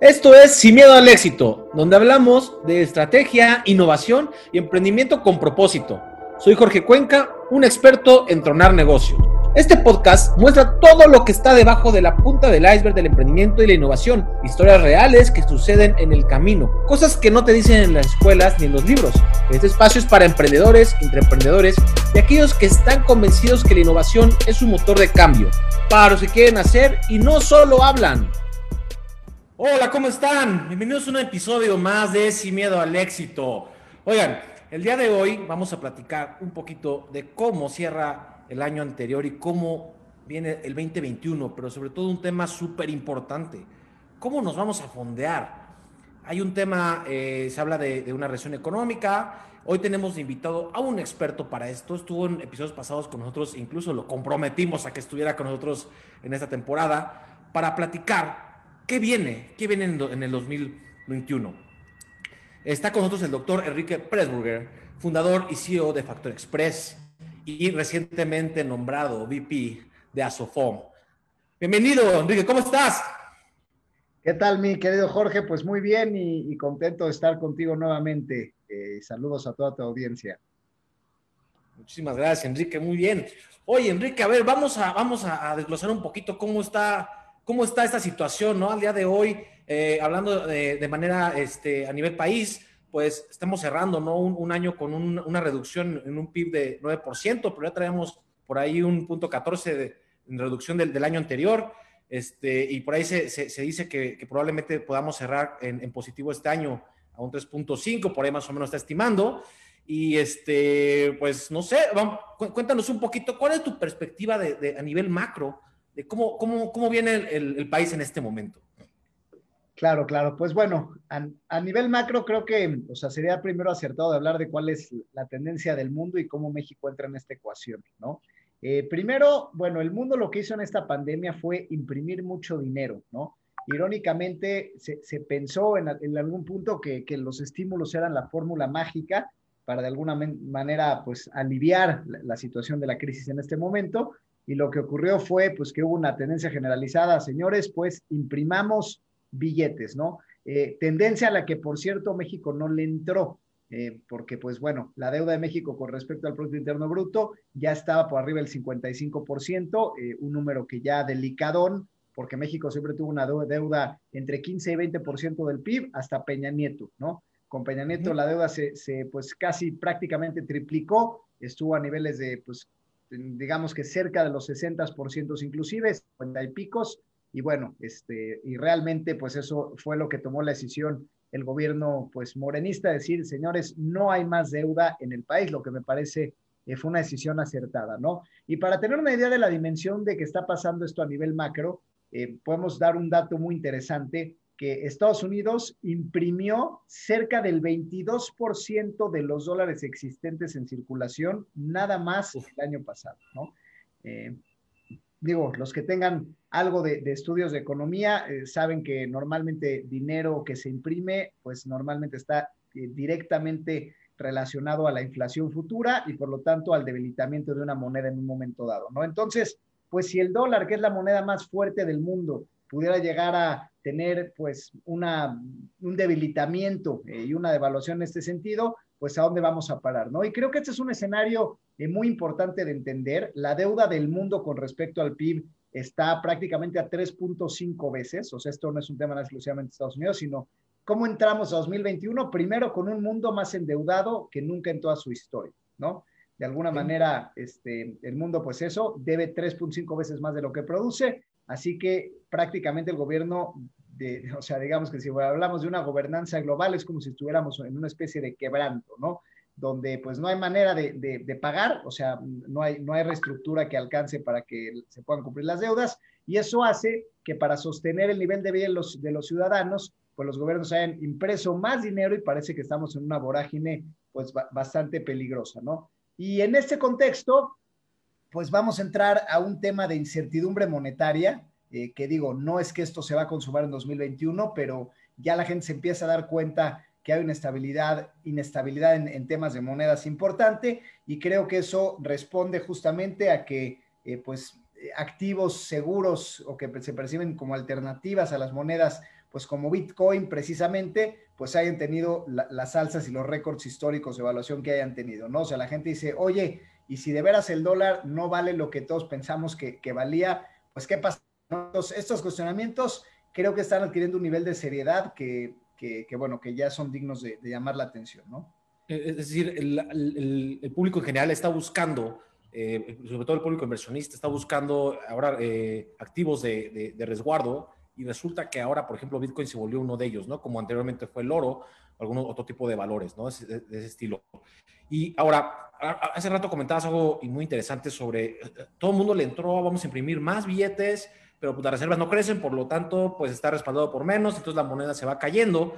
Esto es Sin Miedo al Éxito, donde hablamos de estrategia, innovación y emprendimiento con propósito. Soy Jorge Cuenca, un experto en tronar negocios. Este podcast muestra todo lo que está debajo de la punta del iceberg del emprendimiento y la innovación, historias reales que suceden en el camino, cosas que no te dicen en las escuelas ni en los libros. Este espacio es para emprendedores, intraemprendedores y aquellos que están convencidos que la innovación es un motor de cambio, para los que quieren hacer y no solo hablan. Hola, ¿cómo están? Bienvenidos a un episodio más de Sin Miedo al Éxito. Oigan, el día de hoy vamos a platicar un poquito de cómo cierra el año anterior y cómo viene el 2021, pero sobre todo un tema súper importante. ¿Cómo nos vamos a fondear? Hay un tema, eh, se habla de, una recesión económica. Hoy tenemos invitado a un experto para esto. Estuvo en episodios pasados con nosotros, incluso lo comprometimos a que estuviera con nosotros en esta temporada para platicar ¿Qué viene? ¿Qué viene en, el 2021? Está con nosotros el doctor Enrique Pressburger, fundador y CEO de Factor Express y recientemente nombrado VP de Asofom. Bienvenido, Enrique, ¿cómo estás? ¿Qué tal, mi querido Jorge? Pues muy bien y, contento de estar contigo nuevamente. Eh, saludos a toda tu audiencia. Muchísimas gracias, Enrique. Muy bien. Oye, Enrique, a ver, vamos a, vamos a desglosar un poquito cómo está cómo está esta situación, ¿no? Al día de hoy, eh, hablando de, manera este, a nivel país, pues estamos cerrando, ¿no? Un, año con una reducción en un PIB de 9%, pero ya traemos por ahí un punto 14 de, reducción del, año anterior. Este, y por ahí se, dice que, probablemente podamos cerrar en, positivo este año a un 3.5, por ahí más o menos está estimando. Y este, pues no sé, vamos, cuéntanos un poquito, ¿cuál es tu perspectiva de, a nivel macro cómo, cómo, cómo viene el, país en este momento. Claro, claro. Pues bueno, a, nivel macro creo que, o sea, sería primero acertado de hablar de cuál es la tendencia del mundo y cómo México entra en esta ecuación, ¿no? Eh, primero, bueno, el mundo lo que hizo en esta pandemia fue imprimir mucho dinero, ¿no? Irónicamente, se, pensó en, algún punto que, los estímulos eran la fórmula mágica para de alguna manera, pues, aliviar la situación de la crisis en este momento, y lo que ocurrió fue pues que hubo una tendencia generalizada, señores, pues imprimamos billetes, ¿no? Eh, tendencia a la que, por cierto, México no le entró, eh, porque pues bueno, la deuda de México con respecto al Producto Interno Bruto ya estaba por arriba del 55%, eh, un número que ya delicadón, porque México siempre tuvo una deuda entre 15 y 20% del PIB hasta Peña Nieto, ¿no? Con Peña Nieto la deuda se, se, pues casi prácticamente triplicó, estuvo a niveles de pues digamos que cerca de los 60% inclusive, 50 y picos, y bueno, este, y realmente pues eso fue lo que tomó la decisión el gobierno pues morenista, decir, señores, no hay más deuda en el país, lo que me parece eh, fue una decisión acertada, ¿no? Y para tener una idea de la dimensión de que está pasando esto a nivel macro, eh, podemos dar un dato muy interesante que Estados Unidos imprimió cerca del 22% de los dólares existentes en circulación nada más el año pasado, ¿no? Eh, digo, los que tengan algo de, estudios de economía eh, saben que normalmente dinero que se imprime, pues normalmente está eh, directamente relacionado a la inflación futura y por lo tanto al debilitamiento de una moneda en un momento dado, ¿no? Entonces, pues si el dólar, que es la moneda más fuerte del mundo, pudiera llegar a tener pues una, un debilitamiento eh, y una devaluación en este sentido, pues a dónde vamos a parar, ¿no? Y creo que este es un escenario eh, muy importante de entender. La deuda del mundo con respecto al PIB está prácticamente a 3.5 veces, o sea, esto no es un tema exclusivamente de Estados Unidos, sino cómo entramos a 2021, primero con un mundo más endeudado que nunca en toda su historia, ¿no? De alguna manera, este, el mundo, pues eso, debe 3.5 veces más de lo que produce, así que prácticamente el gobierno o sea, digamos que si hablamos de una gobernanza global es como si estuviéramos en una especie de quebranto, ¿no? Donde pues no hay manera de, de, pagar, o sea, no hay, no hay reestructura que alcance para que se puedan cumplir las deudas y eso hace que para sostener el nivel de vida de los, de los ciudadanos, pues los gobiernos hayan impreso más dinero y parece que estamos en una vorágine pues bastante peligrosa, ¿no? Y en este contexto, pues vamos a entrar a un tema de incertidumbre monetaria, eh, que digo, no es que esto se va a consumar en 2021, pero ya la gente se empieza a dar cuenta que hay una estabilidad, inestabilidad en, temas de monedas importante y creo que eso responde justamente a que eh, pues activos seguros o que se perciben como alternativas a las monedas pues como Bitcoin precisamente, pues hayan tenido las alzas y los récords históricos de evaluación que hayan tenido, ¿no? O sea, la gente dice, oye, y si de veras el dólar no vale lo que todos pensamos que, valía, pues ¿qué pasa? estos cuestionamientos creo que están adquiriendo un nivel de seriedad que, bueno, que ya son dignos de, llamar la atención, ¿no? Es decir, el, público en general está buscando, eh, sobre todo el público inversionista, está buscando ahora eh, activos de, resguardo y resulta que ahora, por ejemplo, Bitcoin se volvió uno de ellos, ¿no? Como anteriormente fue el oro, algún otro tipo de valores, ¿no? De, de ese estilo. Y ahora, hace rato comentabas algo muy interesante sobre, todo el mundo le entró, vamos a imprimir más billetes, pero pues, las reservas no crecen, por lo tanto, pues está respaldado por menos, entonces la moneda se va cayendo.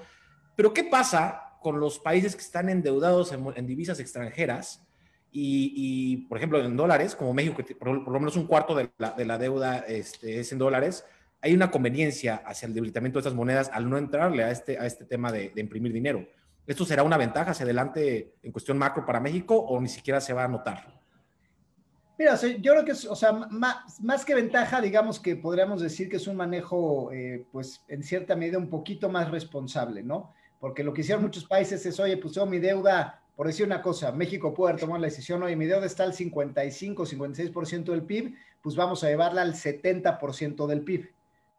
Pero ¿qué pasa con los países que están endeudados en, divisas extranjeras y, por ejemplo, en dólares, como México, que por, lo menos un cuarto de la, deuda este, es en dólares? Hay una conveniencia hacia el debilitamiento de estas monedas al no entrarle a este, a este tema de imprimir dinero. ¿Esto será una ventaja hacia adelante en cuestión macro para México o ni siquiera se va a notar? Mira, yo creo que es, o sea, más, que ventaja, digamos que podríamos decir que es un manejo, eh, pues, en cierta medida un poquito más responsable, ¿no? Porque lo que hicieron muchos países es, oye, pues, mi deuda, por decir una cosa, México puede tomar la decisión, oye, mi deuda está al 55, 56% del PIB, pues vamos a llevarla al 70% del PIB,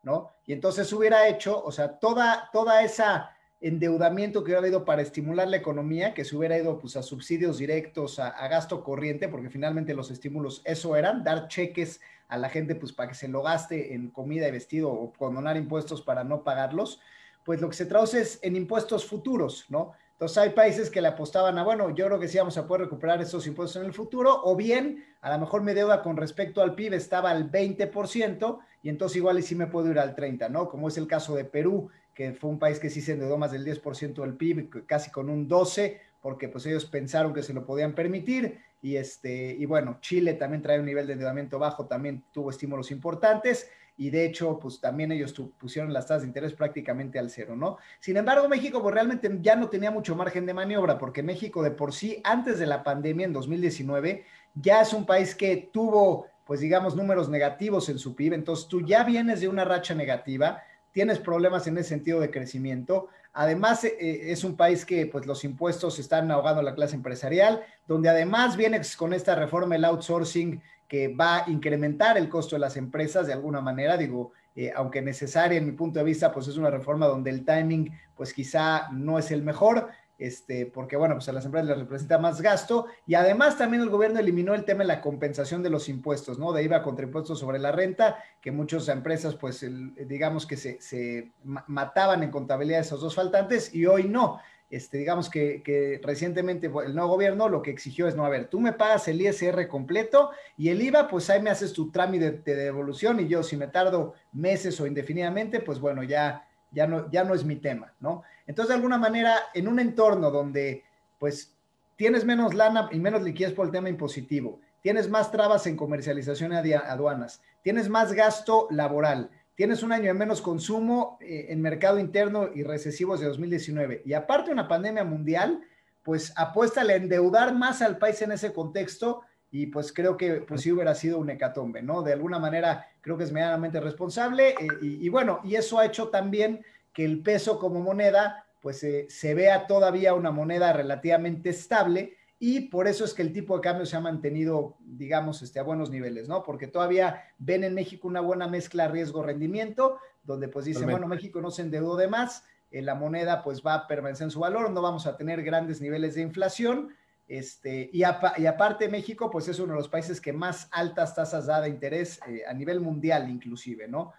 ¿no? Y entonces hubiera hecho, o sea, toda, toda esa endeudamiento que hubiera habido para estimular la economía, que se hubiera ido pues, a subsidios directos, a, gasto corriente, porque finalmente los estímulos eso eran, dar cheques a la gente pues, para que se lo gaste en comida y vestido o condonar impuestos para no pagarlos, pues lo que se traduce es en impuestos futuros, ¿no? Entonces hay países que le apostaban a, bueno, yo creo que sí vamos a poder recuperar esos impuestos en el futuro, o bien a lo mejor mi deuda con respecto al PIB estaba al 20% y entonces igual sí me puedo ir al 30%, ¿no? Como es el caso de Perú, que fue un país que sí se endeudó más del 10% del PIB, casi con un 12%, porque pues ellos pensaron que se lo podían permitir. Y, este, y bueno, Chile también trae un nivel de endeudamiento bajo, también tuvo estímulos importantes y de hecho, pues también ellos pusieron las tasas de interés prácticamente al cero, ¿no? Sin embargo, México pues realmente ya no tenía mucho margen de maniobra porque México de por sí, antes de la pandemia en 2019, ya es un país que tuvo, pues digamos, números negativos en su PIB, entonces tú ya vienes de una racha negativa, tienes problemas en ese sentido de crecimiento. Además, eh, eh, es un país que pues, los impuestos están ahogando a la clase empresarial, donde además viene con esta reforma el outsourcing que va a incrementar el costo de las empresas de alguna manera. Digo, eh, aunque necesaria en mi punto de vista, pues es una reforma donde el timing pues quizá no es el mejor, este, porque bueno, pues a las empresas les representa más gasto y además también el gobierno eliminó el tema de la compensación de los impuestos, ¿no? De IVA contra impuestos sobre la renta, que muchas empresas pues digamos que se, mataban en contabilidad esos dos faltantes y hoy no. Este, digamos que, recientemente el nuevo gobierno lo que exigió es, no, a ver, tú me pagas el ISR completo y el IVA, pues ahí me haces tu trámite de, de devolución y yo si me tardo meses o indefinidamente, pues bueno, ya, ya, no, ya no es mi tema, ¿no? Entonces, de alguna manera, en un entorno donde, pues, tienes menos lana y menos liquidez por el tema impositivo, tienes más trabas en comercialización aduanas, tienes más gasto laboral, tienes un año de menos consumo eh, en mercado interno y recesivos de 2019, y aparte una pandemia mundial, pues apuesta a endeudar más al país en ese contexto y pues creo que pues sí hubiera sido un hecatombe, ¿no? De alguna manera creo que es medianamente responsable eh, y, bueno, y eso ha hecho también que el peso como moneda pues eh, se vea todavía una moneda relativamente estable y por eso es que el tipo de cambio se ha mantenido, digamos, este, a buenos niveles, ¿no? Porque todavía ven en México una buena mezcla riesgo-rendimiento, donde pues dicen, bueno, México no se endeudó de más, eh, la moneda pues va a permanecer en su valor, no vamos a tener grandes niveles de inflación, este, y, y aparte México pues es uno de los países que más altas tasas da de interés eh, a nivel mundial inclusive, ¿no?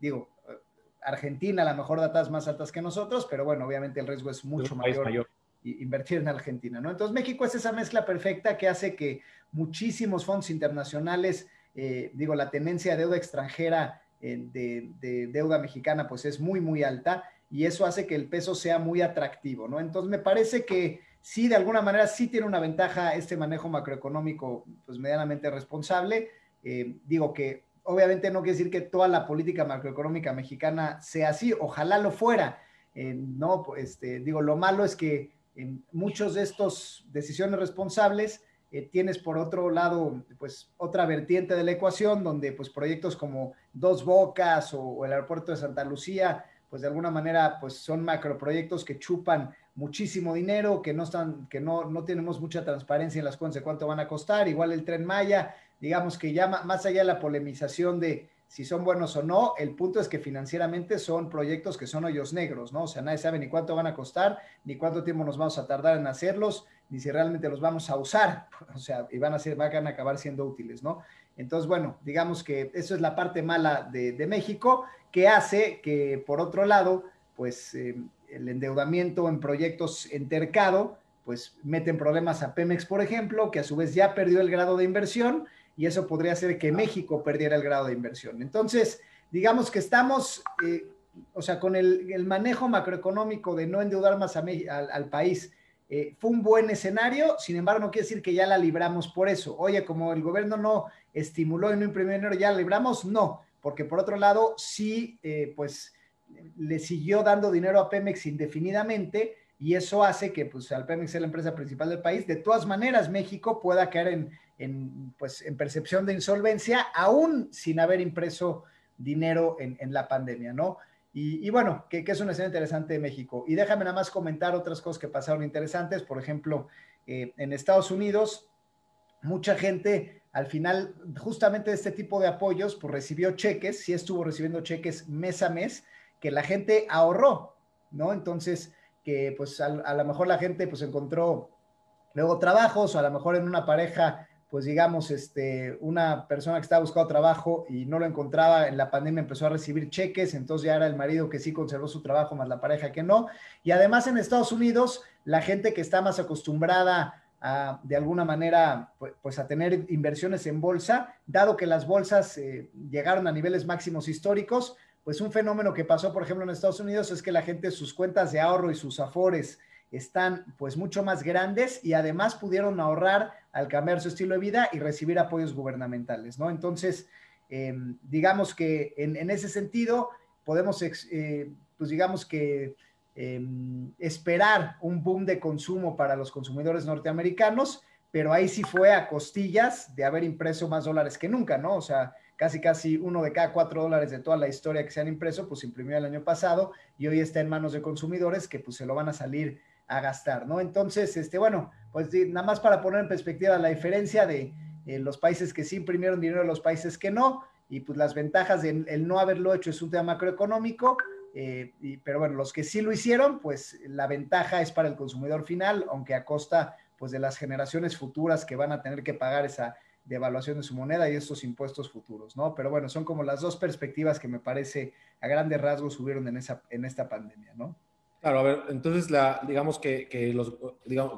digo, Argentina a lo mejor da tasas más altas que nosotros, pero bueno, obviamente el riesgo es mucho mayor, invertir en Argentina, ¿no? Entonces México es esa mezcla perfecta que hace que muchísimos fondos internacionales, eh, digo, la tendencia de deuda extranjera eh, de, deuda mexicana pues es muy, muy alta y eso hace que el peso sea muy atractivo, ¿no? Entonces me parece que sí, de alguna manera sí tiene una ventaja este manejo macroeconómico pues medianamente responsable. Eh, digo que obviamente no quiere decir que toda la política macroeconómica mexicana sea así, ojalá lo fuera. Eh, no, este, digo, lo malo es que en muchos de estos decisiones responsables eh, tienes por otro lado, pues otra vertiente de la ecuación donde pues proyectos como Dos Bocas o, el aeropuerto de Santa Lucía, pues de alguna manera, pues son macroproyectos que chupan muchísimo dinero, que no están, que no, no tenemos mucha transparencia en las cuentas de cuánto van a costar. Igual el tren Maya, digamos que ya más allá de la polemización de si son buenos o no, el punto es que financieramente son proyectos que son hoyos negros, ¿no? O sea, nadie sabe ni cuánto van a costar, ni cuánto tiempo nos vamos a tardar en hacerlos, ni si realmente los vamos a usar, o sea, y van a, ser, van a acabar siendo útiles, ¿no? Entonces, bueno, digamos que eso es la parte mala de, de México, que hace que, por otro lado, pues eh, el endeudamiento en proyectos entercado, pues meten problemas a Pemex, por ejemplo, que a su vez ya perdió el grado de inversión y eso podría hacer que México perdiera el grado de inversión. Entonces, digamos que estamos, eh, o sea, con el, manejo macroeconómico de no endeudar más al, país, eh, fue un buen escenario, sin embargo, no quiere decir que ya la libramos por eso. Oye, como el gobierno no estimuló y no imprimió dinero, ya la libramos, no, porque por otro lado, sí, eh, pues le siguió dando dinero a Pemex indefinidamente y eso hace que pues al Pemex sea la empresa principal del país. De todas maneras, México pueda caer en, pues, en percepción de insolvencia, aún sin haber impreso dinero en, en la pandemia, ¿no? Y, bueno, que, es una escena interesante de México. Y déjame nada más comentar otras cosas que pasaron interesantes. Por ejemplo, eh, en Estados Unidos, mucha gente al final, justamente de este tipo de apoyos, pues recibió cheques, sí estuvo recibiendo cheques mes a mes, que la gente ahorró, ¿no? Entonces, que pues a, a lo mejor la gente pues encontró luego trabajos, o a lo mejor en una pareja pues digamos, este, una persona que estaba buscando trabajo y no lo encontraba en la pandemia empezó a recibir cheques, entonces ya era el marido que sí conservó su trabajo más la pareja que no. Y además en Estados Unidos, la gente que está más acostumbrada a, de alguna manera, pues, pues a tener inversiones en bolsa, dado que las bolsas eh, llegaron a niveles máximos históricos, pues un fenómeno que pasó, por ejemplo, en Estados Unidos es que la gente sus cuentas de ahorro y sus afores están pues mucho más grandes y además pudieron ahorrar al cambiar su estilo de vida y recibir apoyos gubernamentales, ¿no? Entonces, em, digamos que en, ese sentido podemos, eh, pues digamos que em, esperar un boom de consumo para los consumidores norteamericanos, pero ahí sí fue a costillas de haber impreso más dólares que nunca, ¿no? O sea, casi casi uno de cada cuatro dólares de toda la historia que se han impreso, pues imprimió el año pasado y hoy está en manos de consumidores que pues se lo van a salir a gastar, ¿no? Entonces, este, bueno, pues nada más para poner en perspectiva la diferencia de eh, los países que sí imprimieron dinero y los países que no, y pues las ventajas de el no haberlo hecho es un tema macroeconómico, eh, pero bueno, los que sí lo hicieron, pues la ventaja es para el consumidor final, aunque a costa pues de las generaciones futuras que van a tener que pagar esa devaluación de su moneda y estos impuestos futuros, ¿no? Pero bueno, son como las dos perspectivas que me parece a grandes rasgos subieron en, esa, en esta pandemia, ¿no? Claro, a ver, entonces la, digamos que, los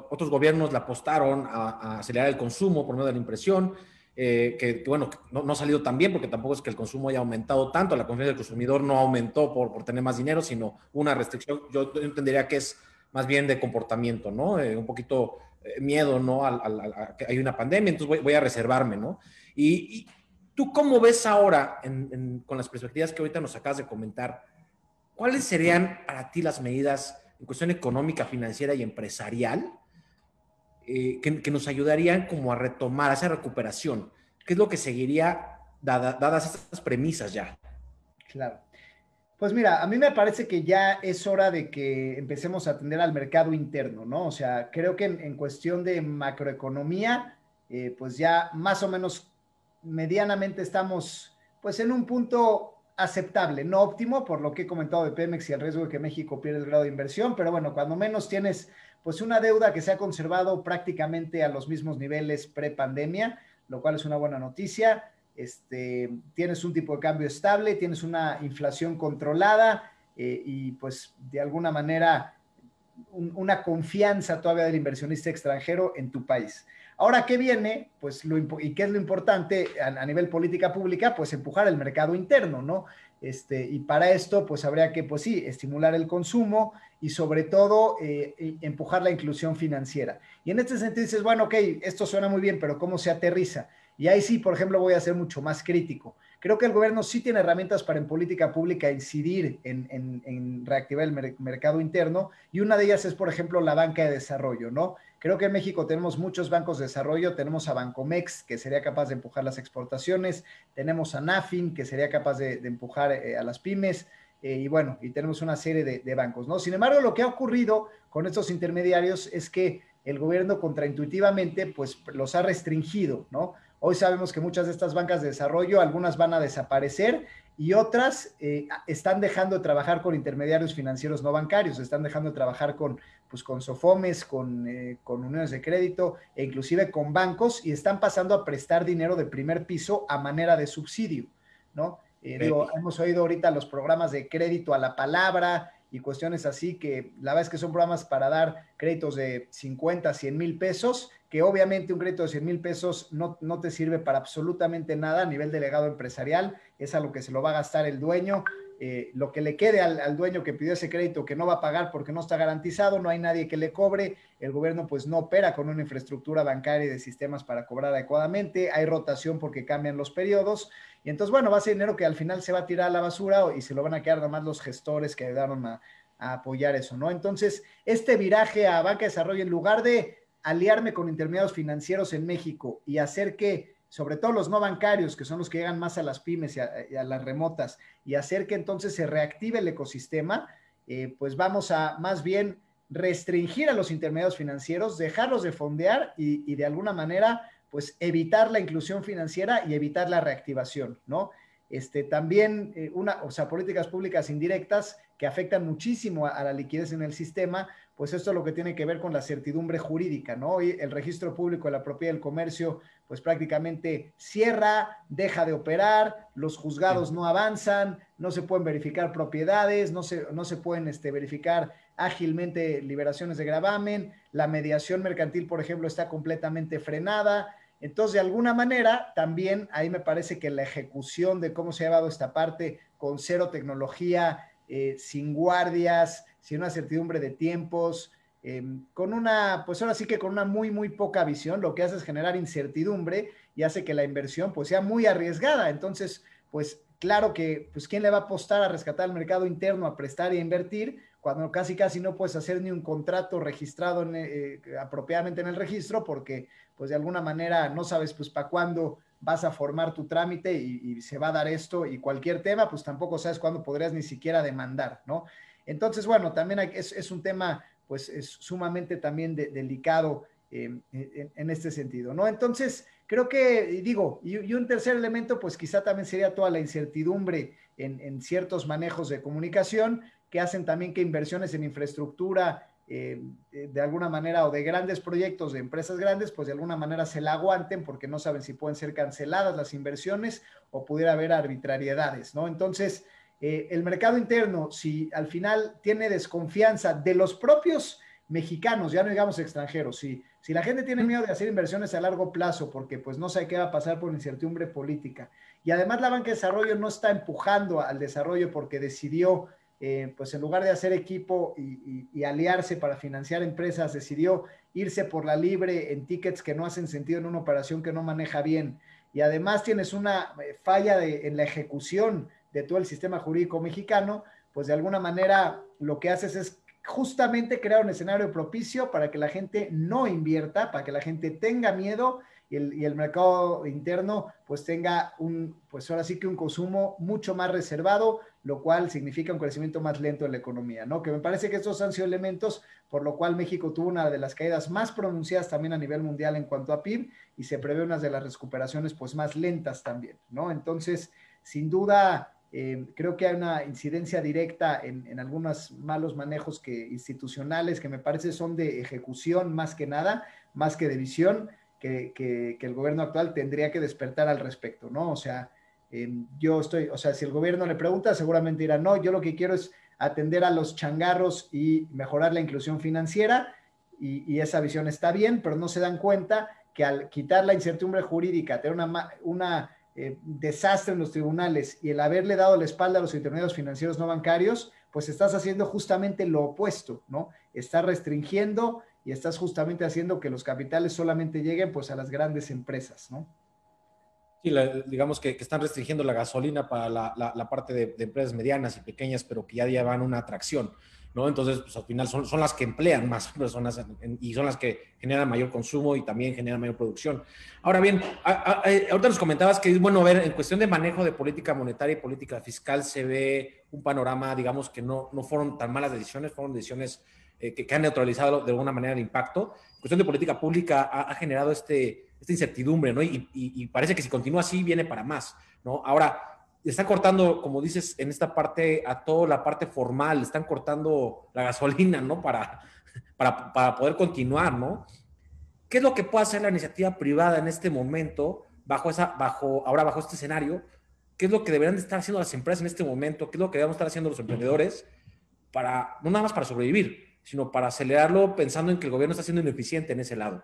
otros gobiernos le apostaron a, acelerar el consumo por medio de la impresión, eh, que, bueno, no, ha salido tan bien porque tampoco es que el consumo haya aumentado tanto, la confianza del consumidor no aumentó por, por tener más dinero, sino una restricción, yo entendería que es más bien de comportamiento, ¿no? Eh, un poquito eh, miedo, ¿no? A, que hay una pandemia, entonces voy, a reservarme, ¿no? Y, tú cómo ves ahora, con las perspectivas que ahorita nos acabas de comentar, ¿cuáles serían para ti las medidas en cuestión económica, financiera y empresarial eh, que, nos ayudarían como a retomar esa recuperación? ¿Qué es lo que seguiría dadas estas premisas ya? Claro. Pues mira, a mí me parece que ya es hora de que empecemos a atender al mercado interno, ¿no? O sea, creo que en, cuestión de macroeconomía, eh, pues ya más o menos medianamente estamos pues en un punto aceptable, no óptimo, por lo que he comentado de Pemex y el riesgo de que México pierda el grado de inversión, pero bueno, cuando menos tienes pues una deuda que se ha conservado prácticamente a los mismos niveles pre-pandemia, lo cual es una buena noticia. Este, tienes un tipo de cambio estable, tienes una inflación controlada eh, y pues de alguna manera una confianza todavía del inversionista extranjero en tu país. Ahora, ¿qué viene? Pues lo, y qué es lo importante a, nivel política pública, pues empujar el mercado interno, ¿no? Este, y para esto, pues habría que, pues sí, estimular el consumo y sobre todo eh, empujar la inclusión financiera. Y en este sentido dices, bueno, ok, esto suena muy bien, pero ¿cómo se aterriza? Y ahí sí, por ejemplo, voy a ser mucho más crítico. Creo que el gobierno sí tiene herramientas para en política pública incidir en, reactivar el mercado interno y una de ellas es, por ejemplo, la banca de desarrollo, ¿no? Creo que en México tenemos muchos bancos de desarrollo, tenemos a Bancomex, que sería capaz de empujar las exportaciones, tenemos a Nafin, que sería capaz de, empujar eh, a las pymes, eh, y bueno, y tenemos una serie de, bancos, ¿no? Sin embargo, lo que ha ocurrido con estos intermediarios es que el gobierno contraintuitivamente, pues los ha restringido, ¿no? Hoy sabemos que muchas de estas bancas de desarrollo, algunas van a desaparecer y otras eh, están dejando de trabajar con intermediarios financieros no bancarios, están dejando de trabajar con, pues, con sofomes, con, eh, con uniones de crédito e inclusive con bancos y están pasando a prestar dinero de primer piso a manera de subsidio, ¿no? Eh, digo, hemos oído ahorita los programas de crédito a la palabra y cuestiones así que la verdad es que son programas para dar créditos de 50, 100 mil pesos, que obviamente un crédito de 100 mil pesos no, no te sirve para absolutamente nada a nivel delegado empresarial, es a lo que se lo va a gastar el dueño. Eh, lo que le quede al, dueño que pidió ese crédito que no va a pagar porque no está garantizado, no hay nadie que le cobre, el gobierno pues no opera con una infraestructura bancaria y de sistemas para cobrar adecuadamente, hay rotación porque cambian los periodos y entonces bueno, va a ser dinero que al final se va a tirar a la basura y se lo van a quedar nada más los gestores que ayudaron a, a apoyar eso, ¿no? Entonces, este viraje a banca de desarrollo, en lugar de aliarme con intermediarios financieros en México y hacer que sobre todo los no bancarios, que son los que llegan más a las pymes y a, las remotas, y hacer que entonces se reactive el ecosistema, eh, pues vamos a más bien restringir a los intermediarios financieros, dejarlos de fondear y, de alguna manera, pues evitar la inclusión financiera y evitar la reactivación, ¿no? Este, también eh, una, o sea, políticas públicas indirectas que afectan muchísimo a, la liquidez en el sistema, pues esto es lo que tiene que ver con la certidumbre jurídica, ¿no? Hoy el registro público de la propiedad del comercio pues prácticamente cierra, deja de operar, los juzgados no avanzan, no se pueden verificar propiedades, no se, no se pueden este, verificar ágilmente liberaciones de gravamen, la mediación mercantil, por ejemplo, está completamente frenada. Entonces, de alguna manera, también ahí me parece que la ejecución de cómo se ha llevado esta parte con cero tecnología, eh, sin guardias, sin una certidumbre de tiempos, Em, con una, pues ahora sí que con una muy, muy poca visión, lo que hace es generar incertidumbre y hace que la inversión pues sea muy arriesgada. Entonces, pues claro que, pues ¿quién le va a apostar a rescatar el mercado interno, a prestar y a invertir? cuando casi casi no puedes hacer ni un contrato registrado eh, apropiadamente en el registro porque pues de alguna manera no sabes pues para cuándo vas a formar tu trámite y, se va a dar esto y cualquier tema pues tampoco sabes cuándo podrías ni siquiera demandar, ¿no? Entonces, bueno, también es, es, un tema pues es sumamente también delicado eh, en, este sentido, ¿no? Entonces, creo que, digo, y, un tercer elemento, pues quizá también sería toda la incertidumbre en, ciertos manejos de comunicación que hacen también que inversiones en infraestructura, eh, de alguna manera, o de grandes proyectos de empresas grandes, pues de alguna manera se la aguanten porque no saben si pueden ser canceladas las inversiones o pudiera haber arbitrariedades, ¿no? Entonces, eh, el mercado interno, si al final tiene desconfianza de los propios mexicanos, ya no digamos extranjeros, si, si la gente tiene miedo de hacer inversiones a largo plazo porque pues no sabe qué va a pasar por incertidumbre política y además la banca de desarrollo no está empujando al desarrollo porque decidió, eh, pues en lugar de hacer equipo y, aliarse para financiar empresas, decidió irse por la libre en tickets que no hacen sentido en una operación que no maneja bien. Y además tienes una eh, falla en la ejecución de todo el sistema jurídico mexicano, pues de alguna manera lo que haces es justamente crear un escenario propicio para que la gente no invierta, para que la gente tenga miedo y el, mercado interno pues tenga un, pues ahora sí que un consumo mucho más reservado, lo cual significa un crecimiento más lento en la economía, ¿no? Que me parece que estos han sido elementos por lo cual México tuvo una de las caídas más pronunciadas también a nivel mundial en cuanto a PIB y se prevé unas de las recuperaciones pues más lentas también, ¿no? Entonces, sin duda, eh, creo que hay una incidencia directa en, algunos malos manejos que, institucionales que me parece son de ejecución más que nada, más que de visión, que, el gobierno actual tendría que despertar al respecto, ¿no? O sea, yo estoy, o sea, si el gobierno le pregunta, seguramente dirá, no, yo lo que quiero es atender a los changarros y mejorar la inclusión financiera, y, esa visión está bien, pero no se dan cuenta que al quitar la incertidumbre jurídica, tener una eh, desastre en los tribunales y el haberle dado la espalda a los intermediarios financieros no bancarios, pues estás haciendo justamente lo opuesto, ¿no? Estás restringiendo y estás justamente haciendo que los capitales solamente lleguen pues a las grandes empresas, ¿no? Sí, digamos que, están restringiendo la gasolina para la, parte de, empresas medianas y pequeñas, pero que ya llevan una atracción, ¿no? Entonces, pues al final son, son las que emplean más personas y son las que generan mayor consumo y también generan mayor producción. Ahora bien, eh, ahorita nos comentabas que es bueno ver, en cuestión de manejo de política monetaria y política fiscal, se ve un panorama, digamos, que no, no fueron tan malas decisiones, fueron decisiones eh, que, han neutralizado de alguna manera el impacto. En cuestión de política pública ha, generado este, esta incertidumbre, ¿no? Y, parece que si continúa así viene para más, ¿no? Ahora, está cortando, como dices, en esta parte, a toda la parte formal, están cortando la gasolina, ¿no? Para, para, para poder continuar, ¿no? ¿Qué es lo que puede hacer la iniciativa privada en este momento, bajo esa, bajo, ahora bajo este escenario? ¿Qué es lo que deberían de estar haciendo las empresas en este momento? ¿Qué es lo que debemos estar haciendo los emprendedores para, no nada más para sobrevivir, sino para acelerarlo pensando en que el gobierno está siendo ineficiente en ese lado?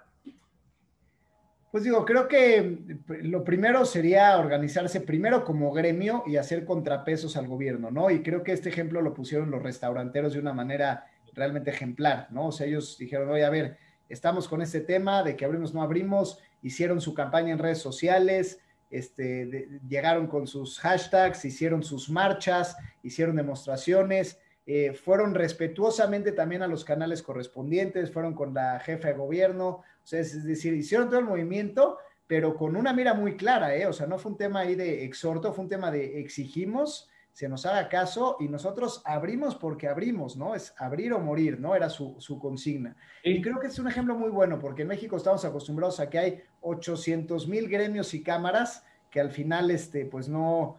Pues digo, creo que lo primero sería organizarse primero como gremio y hacer contrapesos al gobierno, ¿no? Y creo que este ejemplo lo pusieron los restauranteros de una manera realmente ejemplar, ¿no? O sea, ellos dijeron, oye, a ver, estamos con este tema de que abrimos, no abrimos, hicieron su campaña en redes sociales, este, llegaron con sus hashtags, hicieron sus marchas, hicieron demostraciones, eh, fueron respetuosamente también a los canales correspondientes, fueron con la jefa de gobierno, sea, es decir, hicieron todo el movimiento, pero con una mira muy clara, ¿eh? O sea, no fue un tema ahí de exhorto, fue un tema de exigimos, se nos haga caso y nosotros abrimos porque abrimos, ¿no? Es abrir o morir, ¿no? Era su, consigna. Y creo que es un ejemplo muy bueno porque en México estamos acostumbrados a que hay 800 mil gremios y cámaras que al final, este, pues no,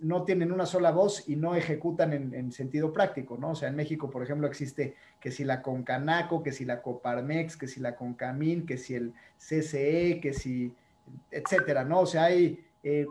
no tienen una sola voz y no ejecutan en, sentido práctico, ¿no? O sea, en México, por ejemplo, existe que si la Concanaco, que si la Coparmex, que si la Concamín, que si el CCE, que si, etcétera, ¿no? O sea, hay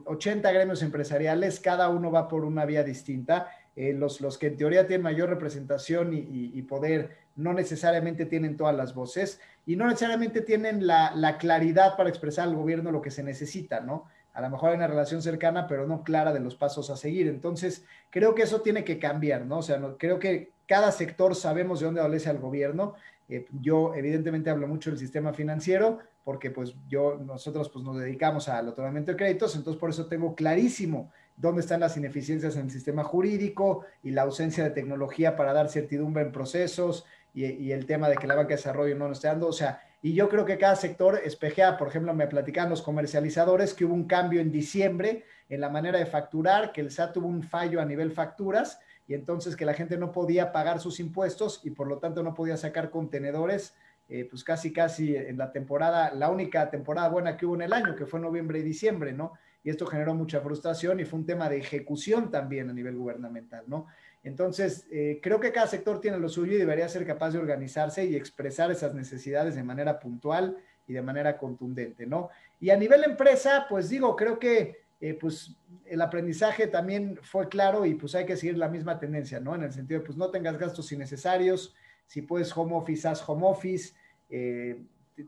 80 eh, gremios empresariales, cada uno va por una vía distinta. Eh, los, los, que en teoría tienen mayor representación y, poder no necesariamente tienen todas las voces y no necesariamente tienen la, la claridad para expresar al gobierno lo que se necesita, ¿no? A lo mejor hay una relación cercana, pero no clara de los pasos a seguir. Entonces, creo que eso tiene que cambiar, ¿no? O sea, creo que cada sector sabemos de dónde adolece al gobierno. Eh, yo, evidentemente, hablo mucho del sistema financiero, porque pues yo, nosotros pues nos dedicamos al otorgamiento de créditos, entonces por eso tengo clarísimo dónde están las ineficiencias en el sistema jurídico y la ausencia de tecnología para dar certidumbre en procesos y, y el tema de que la banca de desarrollo no nos esté dando. O sea, y yo creo que cada sector espejea, por ejemplo, me platican los comercializadores que hubo un cambio en diciembre en la manera de facturar, que el SAT tuvo un fallo a nivel facturas y entonces que la gente no podía pagar sus impuestos y por lo tanto no podía sacar contenedores, eh, pues casi, casi en la temporada, la única temporada buena que hubo en el año, que fue noviembre y diciembre, ¿no? Y esto generó mucha frustración y fue un tema de ejecución también a nivel gubernamental, ¿no? Entonces, eh, creo que cada sector tiene lo suyo y debería ser capaz de organizarse y expresar esas necesidades de manera puntual y de manera contundente, ¿no? Y a nivel empresa, pues digo, creo que eh, pues el aprendizaje también fue claro y pues hay que seguir la misma tendencia, ¿no? En el sentido de, pues no tengas gastos innecesarios, si puedes home office, haz home office, eh,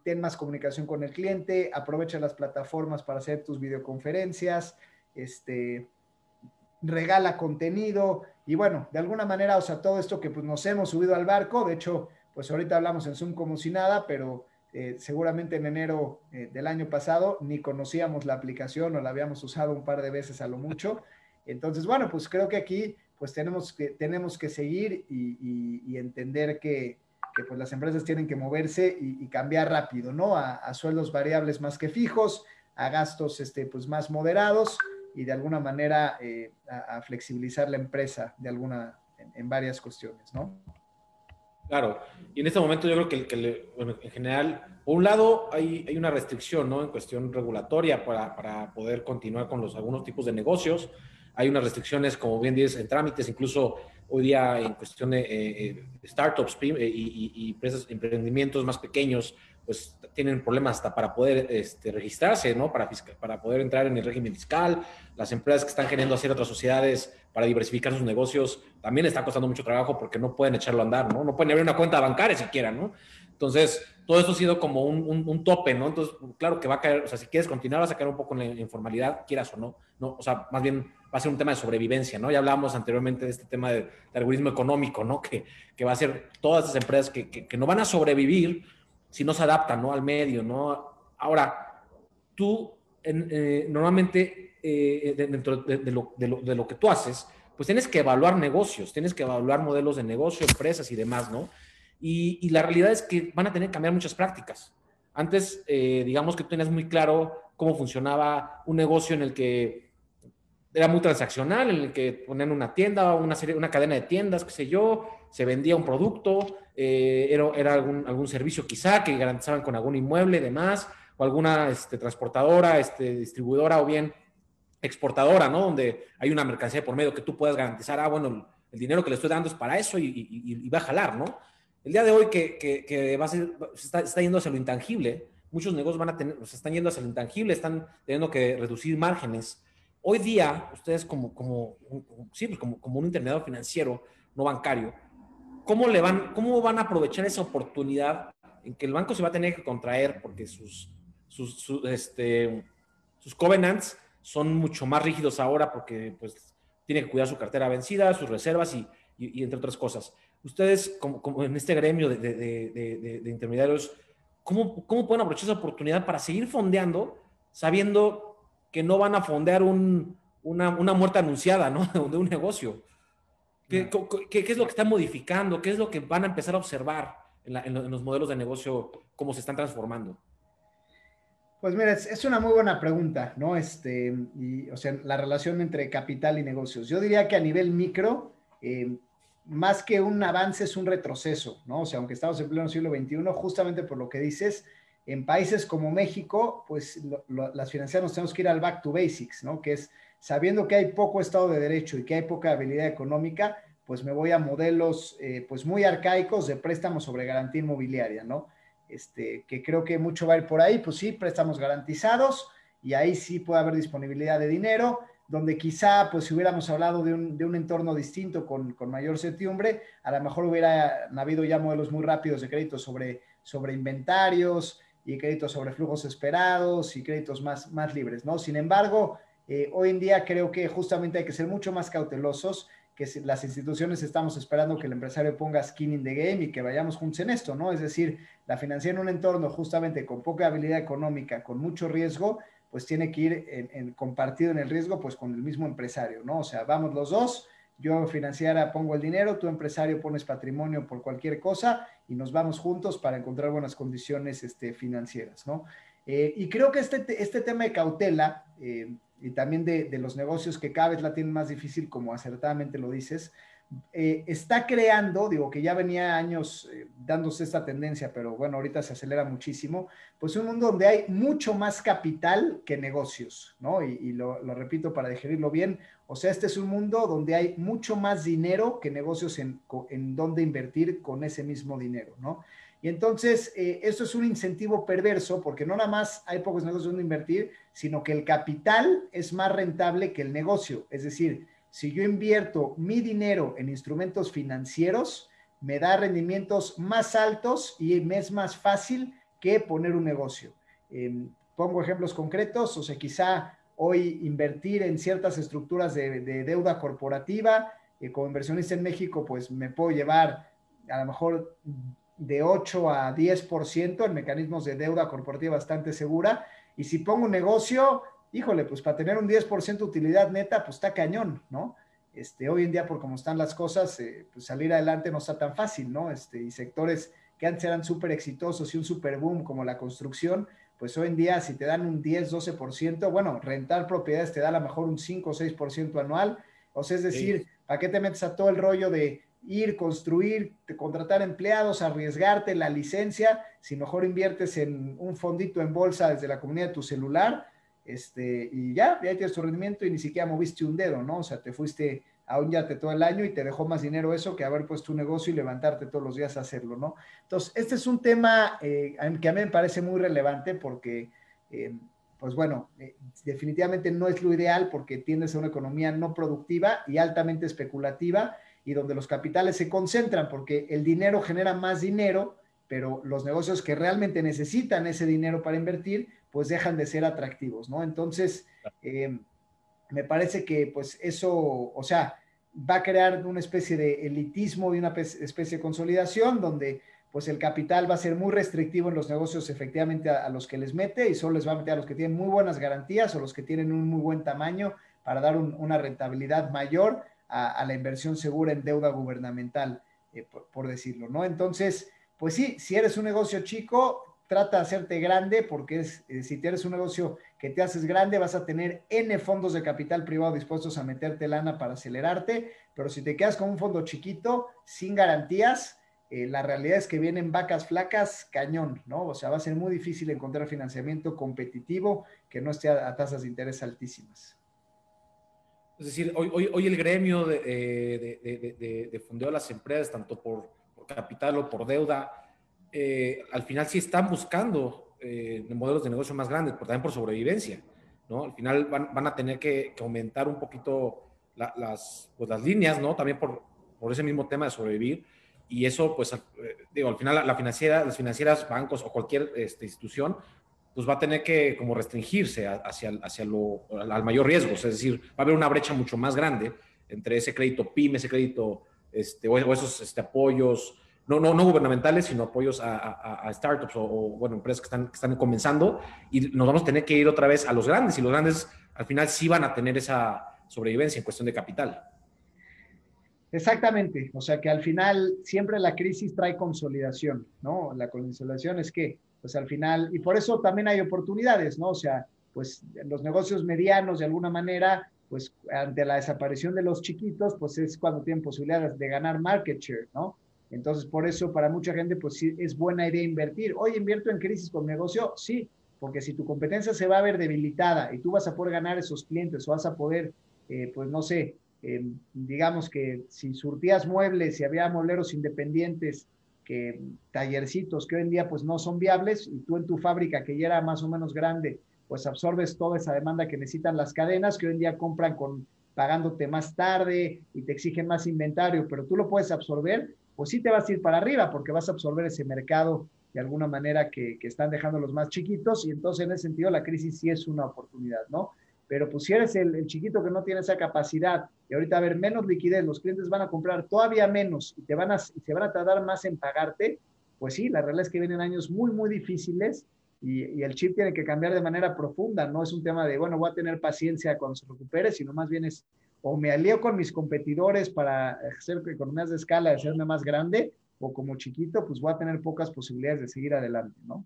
ten más comunicación con el cliente, aprovecha las plataformas para hacer tus videoconferencias, este, regala contenido y bueno, de alguna manera, o sea, todo esto que pues, nos hemos subido al barco, de hecho, pues ahorita hablamos en Zoom como si nada, pero eh, seguramente en enero eh, del año pasado ni conocíamos la aplicación o la habíamos usado un par de veces a lo mucho. Entonces, bueno, pues creo que aquí pues tenemos que, tenemos que seguir y, entender que, pues las empresas tienen que moverse y, cambiar rápido, ¿no? A, a, sueldos variables más que fijos, a gastos este, pues más moderados y de alguna manera eh, a, flexibilizar la empresa de alguna, en, varias cuestiones, ¿no? Claro, y en este momento yo creo que, bueno, en general, por un lado hay, hay, una restricción, ¿no? En cuestión regulatoria para, para, poder continuar con los, algunos tipos de negocios. Hay unas restricciones, como bien dices, en trámites, incluso hoy día en cuestión de eh, eh, startups y, y, y, empresas, emprendimientos más pequeños, pues tienen problemas hasta para poder este, registrarse, ¿no? Para, para poder entrar en el régimen fiscal. Las empresas que están queriendo hacer otras sociedades para diversificar sus negocios también está costando mucho trabajo porque no pueden echarlo a andar, ¿no? No pueden abrir una cuenta bancaria siquiera, ¿no? Entonces, todo esto ha sido como un, un, tope, ¿no? Entonces, claro que va a caer, o sea, si quieres continuar, vas a caer un poco en la informalidad, quieras o no, ¿no? O sea, más bien va a ser un tema de sobrevivencia, ¿no? Ya hablábamos anteriormente de este tema de, algoritmo económico, ¿no? Que, que, va a ser todas esas empresas que, que no van a sobrevivir si no se adaptan ¿no? al medio, ¿no? Ahora, tú normalmente dentro de, lo, que tú haces, pues tienes que evaluar negocios, tienes que evaluar modelos de negocio, empresas y demás, ¿no? Y, y la realidad es que van a tener que cambiar muchas prácticas. Antes, digamos que tú tenías muy claro cómo funcionaba un negocio en el que era muy transaccional, en el que ponían una tienda, una, una cadena de tiendas, qué sé yo, se vendía un producto, eh, era, era algún, algún, servicio quizá que garantizaban con algún inmueble, demás, o alguna este, transportadora, este, distribuidora o bien exportadora, ¿no? Donde hay una mercancía por medio que tú puedas garantizar, ah, bueno, el dinero que le estoy dando es para eso y, va a jalar, ¿no? El día de hoy que, que, va a ser, se está, está, yendo hacia lo intangible, muchos negocios van a tener, se están yendo hacia lo intangible, están teniendo que reducir márgenes. Hoy día, ustedes como, como, sí, pues como, como un intermediario financiero, no bancario, ¿cómo, le van, ¿cómo van a aprovechar esa oportunidad en que el banco se va a tener que contraer porque sus, sus, este, sus covenants son mucho más rígidos ahora porque pues tiene que cuidar su cartera vencida, sus reservas y, entre otras cosas. Ustedes, como, como en este gremio de, de, de, de intermediarios, ¿cómo, ¿cómo, pueden aprovechar esa oportunidad para seguir fondeando sabiendo que no van a fondear un, una, una, muerte anunciada ¿no? de un negocio? ¿Qué, ¿Qué, qué, es lo que están modificando? ¿Qué es lo que van a empezar a observar en, la, en los modelos de negocio, cómo se están transformando? Pues mira, es, es, una muy buena pregunta, ¿no? Este, y, o sea, la relación entre capital y negocios. Yo diría que a nivel micro, eh, más que un avance es un retroceso, ¿no? O sea, aunque estamos en pleno siglo XXI, justamente por lo que dices, en países como México, pues las financieras nos tenemos que ir al back to basics, ¿no? Que es sabiendo que hay poco Estado de Derecho y que hay poca habilidad económica, pues me voy a modelos eh, pues muy arcaicos de préstamos sobre garantía inmobiliaria, ¿no? Este, que creo que mucho va a ir por ahí, pues sí, préstamos garantizados y ahí sí puede haber disponibilidad de dinero, donde quizá, pues si hubiéramos hablado de un, de un entorno distinto con, con, mayor certidumbre, a lo mejor hubiera habido ya modelos muy rápidos de créditos sobre, sobre inventarios y créditos sobre flujos esperados y créditos más, más libres, ¿no? Sin embargo, eh, hoy en día creo que justamente hay que ser mucho más cautelosos, que las instituciones estamos esperando que el empresario ponga skin in the game y que vayamos juntos en esto, ¿no? Es decir, la financiación en un entorno justamente con poca habilidad económica, con mucho riesgo, pues tiene que ir en, compartido en el riesgo, pues con el mismo empresario, ¿no? O sea, vamos los dos, yo financiera pongo el dinero, tu empresario pones patrimonio por cualquier cosa y nos vamos juntos para encontrar buenas condiciones este, financieras, ¿no? Eh, y creo que este, este tema de cautela eh, y también de, de, los negocios que cada vez la tienen más difícil, como acertadamente lo dices, eh, está creando, digo que ya venía años eh, dándose esta tendencia, pero bueno, ahorita se acelera muchísimo, pues un mundo donde hay mucho más capital que negocios, ¿no? Y, lo, repito para digerirlo bien, o sea, este es un mundo donde hay mucho más dinero que negocios en, en donde invertir con ese mismo dinero, ¿no? Y entonces, eh, esto es un incentivo perverso porque no nada más hay pocos negocios donde invertir, sino que el capital es más rentable que el negocio, es decir, si yo invierto mi dinero en instrumentos financieros, me da rendimientos más altos y es más fácil que poner un negocio. Em, pongo ejemplos concretos, o sea, quizá hoy invertir en ciertas estructuras de, deuda corporativa, eh, como inversionista en México, pues me puedo llevar a lo mejor de 8 a 10% en mecanismos de deuda corporativa bastante segura. Y si pongo un negocio, híjole, pues para tener un 10% de utilidad neta, pues está cañón, ¿no? Este, hoy en día, por cómo están las cosas, eh, pues salir adelante no está tan fácil, ¿no? Este, y sectores que antes eran súper exitosos y un super boom como la construcción, pues hoy en día si te dan un 10, 12%, bueno, rentar propiedades te da a lo mejor un 5 o 6% anual, o sea, es decir, ¿para qué te metes a todo el rollo de ir, construir, contratar empleados, arriesgarte la licencia, si mejor inviertes en un fondito en bolsa desde la comunidad de tu celular, este, y ya, ya tienes tu rendimiento y ni siquiera moviste un dedo, ¿no? O sea, te fuiste a un yate todo el año y te dejó más dinero eso que haber puesto un negocio y levantarte todos los días a hacerlo, ¿no? Entonces, este es un tema eh, que a mí me parece muy relevante porque, eh, pues bueno, eh, definitivamente no es lo ideal porque tiendes a una economía no productiva y altamente especulativa y donde los capitales se concentran porque el dinero genera más dinero, pero los negocios que realmente necesitan ese dinero para invertir, pues dejan de ser atractivos, ¿no? Entonces, eh, me parece que pues eso, o sea, va a crear una especie de elitismo y una especie de consolidación donde pues el capital va a ser muy restrictivo en los negocios efectivamente a, los que les mete y solo les va a meter a los que tienen muy buenas garantías o los que tienen un muy buen tamaño para dar una rentabilidad mayor a, la inversión segura en deuda gubernamental, eh, por, decirlo, ¿no? Entonces, pues sí, si eres un negocio chico, trata de hacerte grande porque es, eh, si tienes un negocio que te haces grande, vas a tener N fondos de capital privado dispuestos a meterte lana para acelerarte, pero si te quedas con un fondo chiquito, sin garantías, eh, la realidad es que vienen vacas flacas, cañón, ¿no? O sea, va a ser muy difícil encontrar financiamiento competitivo que no esté a, tasas de interés altísimas. Es decir, hoy, hoy, el gremio de, de, de, fondeo a las empresas, tanto por, capital o por deuda, eh, al final sí están buscando eh, modelos de negocio más grandes, pero también por sobrevivencia, ¿no? Al final van, a tener que, aumentar un poquito las, pues, las líneas, ¿no? También por, por ese mismo tema de sobrevivir y eso, pues, eh, digo, al final la, financiera, las financieras, bancos o cualquier este, institución, pues va a tener que como restringirse hacia, hacia lo, al mayor riesgo. Es decir, va a haber una brecha mucho más grande entre ese crédito PYME, ese crédito, este, o, esos este, apoyos, no, no, no gubernamentales, sino apoyos a, startups o, bueno, empresas que están, que están comenzando y nos vamos a tener que ir otra vez a los grandes y los grandes al final sí van a tener esa sobrevivencia en cuestión de capital. Exactamente, o sea que al final siempre la crisis trae consolidación, ¿no? La consolidación es que, pues al final, y por eso también hay oportunidades, ¿no? O sea, pues los negocios medianos de alguna manera, pues ante la desaparición de los chiquitos, pues es cuando tienen posibilidades de ganar market share, ¿no? Entonces, por eso para mucha gente, pues sí, es buena idea invertir. Oye, invierto en crisis con negocio, sí, porque si tu competencia se va a ver debilitada y tú vas a poder ganar esos clientes o vas a poder, eh, pues no sé, digamos que si surtías muebles y había muebleros independientes, que tallercitos que hoy en día pues no son viables y tú en tu fábrica que ya era más o menos grande, pues absorbes toda esa demanda que necesitan las cadenas que hoy en día compran con pagándote más tarde y te exigen más inventario, pero tú lo puedes absorber, pues sí te vas a ir para arriba porque vas a absorber ese mercado de alguna manera que, están dejando los más chiquitos y entonces en ese sentido la crisis sí es una oportunidad, ¿no? Pero pues si eres el, chiquito que no tiene esa capacidad y ahorita a ver menos liquidez, los clientes van a comprar todavía menos y te van a, se van a tardar más en pagarte, pues sí, la realidad es que vienen años muy, muy difíciles y, el chip tiene que cambiar de manera profunda. No es un tema de, bueno, voy a tener paciencia cuando se recupere, sino más bien es o me alío con mis competidores para hacer economías de escala, de hacerme más grande, o como chiquito, pues voy a tener pocas posibilidades de seguir adelante, ¿no?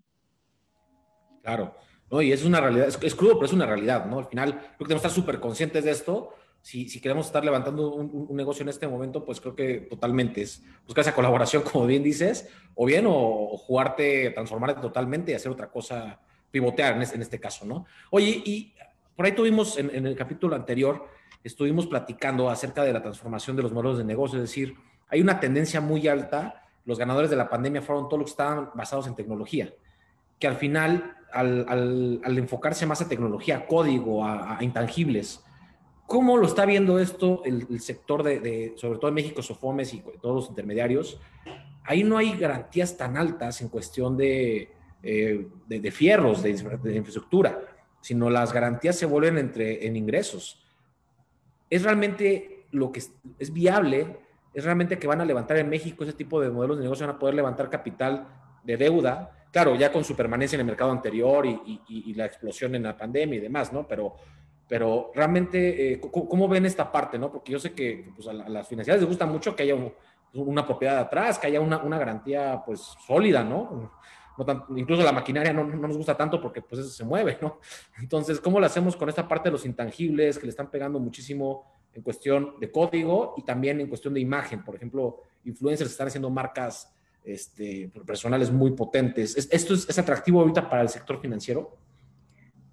Claro. ¿no? Y es una realidad, es, crudo, pero es una realidad, ¿no? Al final, creo que tenemos que estar súper conscientes de esto. Si, si, queremos estar levantando un, negocio en este momento, pues creo que totalmente es buscar esa colaboración, como bien dices, o bien, o, jugarte, transformarte totalmente y hacer otra cosa, pivotear en este, caso, ¿no? Oye, y por ahí tuvimos en el capítulo anterior, estuvimos platicando acerca de la transformación de los modelos de negocio, es decir, hay una tendencia muy alta, los ganadores de la pandemia fueron todos los que estaban basados en tecnología que al final, al, enfocarse más a tecnología, código, a, intangibles, ¿cómo lo está viendo esto el, sector de, sobre todo en México, Sofomes y todos los intermediarios? Ahí no hay garantías tan altas en cuestión de, eh, de, fierros, de, infraestructura, sino las garantías se vuelven entre, en ingresos. ¿Es realmente lo que es, viable? ¿Es realmente que van a levantar en México ese tipo de modelos de negocio? ¿Van a poder levantar capital de deuda claro, ya con su permanencia en el mercado anterior y, la explosión en la pandemia y demás, ¿no? Pero, pero realmente, eh, ¿cómo, ven esta parte, no? Porque yo sé que pues, a, las financieras les gusta mucho que haya una propiedad atrás, que haya una, garantía, pues, sólida, ¿no? Incluso la maquinaria no, nos gusta tanto porque, pues, eso se mueve, ¿no? Entonces, ¿cómo lo hacemos con esta parte de los intangibles que le están pegando muchísimo en cuestión de código y también en cuestión de imagen? Por ejemplo, influencers están haciendo marcas este, personales muy potentes. ¿Esto es, atractivo ahorita para el sector financiero?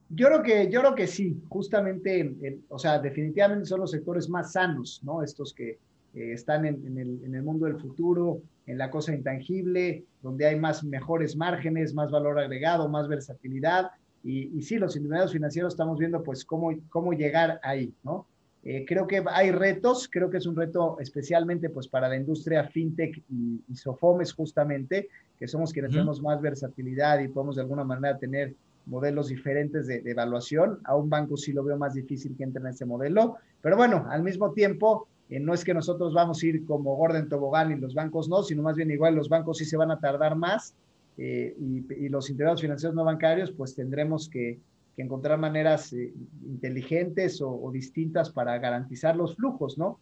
Yo creo que, yo creo que sí, justamente, o sea, definitivamente son los sectores más sanos, ¿no? Estos que eh, están en, el, mundo del futuro, en la cosa intangible, donde hay más mejores márgenes, más valor agregado, más versatilidad. Y, y sí, los intermediarios financieros estamos viendo pues cómo, cómo llegar ahí, ¿no? Eh, creo que hay retos, creo que es un reto especialmente pues para la industria fintech y, Sofomes justamente, que somos quienes tenemos más versatilidad y podemos de alguna manera tener modelos diferentes de, evaluación. A un banco sí lo veo más difícil que entre en ese modelo, pero bueno, al mismo tiempo, eh, no es que nosotros vamos a ir como Gordon Tobogán y los bancos no, sino más bien igual los bancos sí se van a tardar más eh, y, los integrados financieros no bancarios pues tendremos que, encontrar maneras eh, inteligentes o, distintas para garantizar los flujos, ¿no?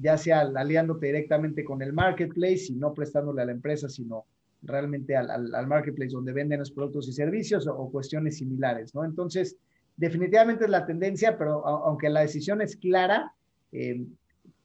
ya sea aliándote directamente con el marketplace y no prestándole a la empresa, sino realmente al, al, marketplace donde venden los productos y servicios o, cuestiones similares, ¿no? Entonces, definitivamente es la tendencia, pero aunque la decisión es clara,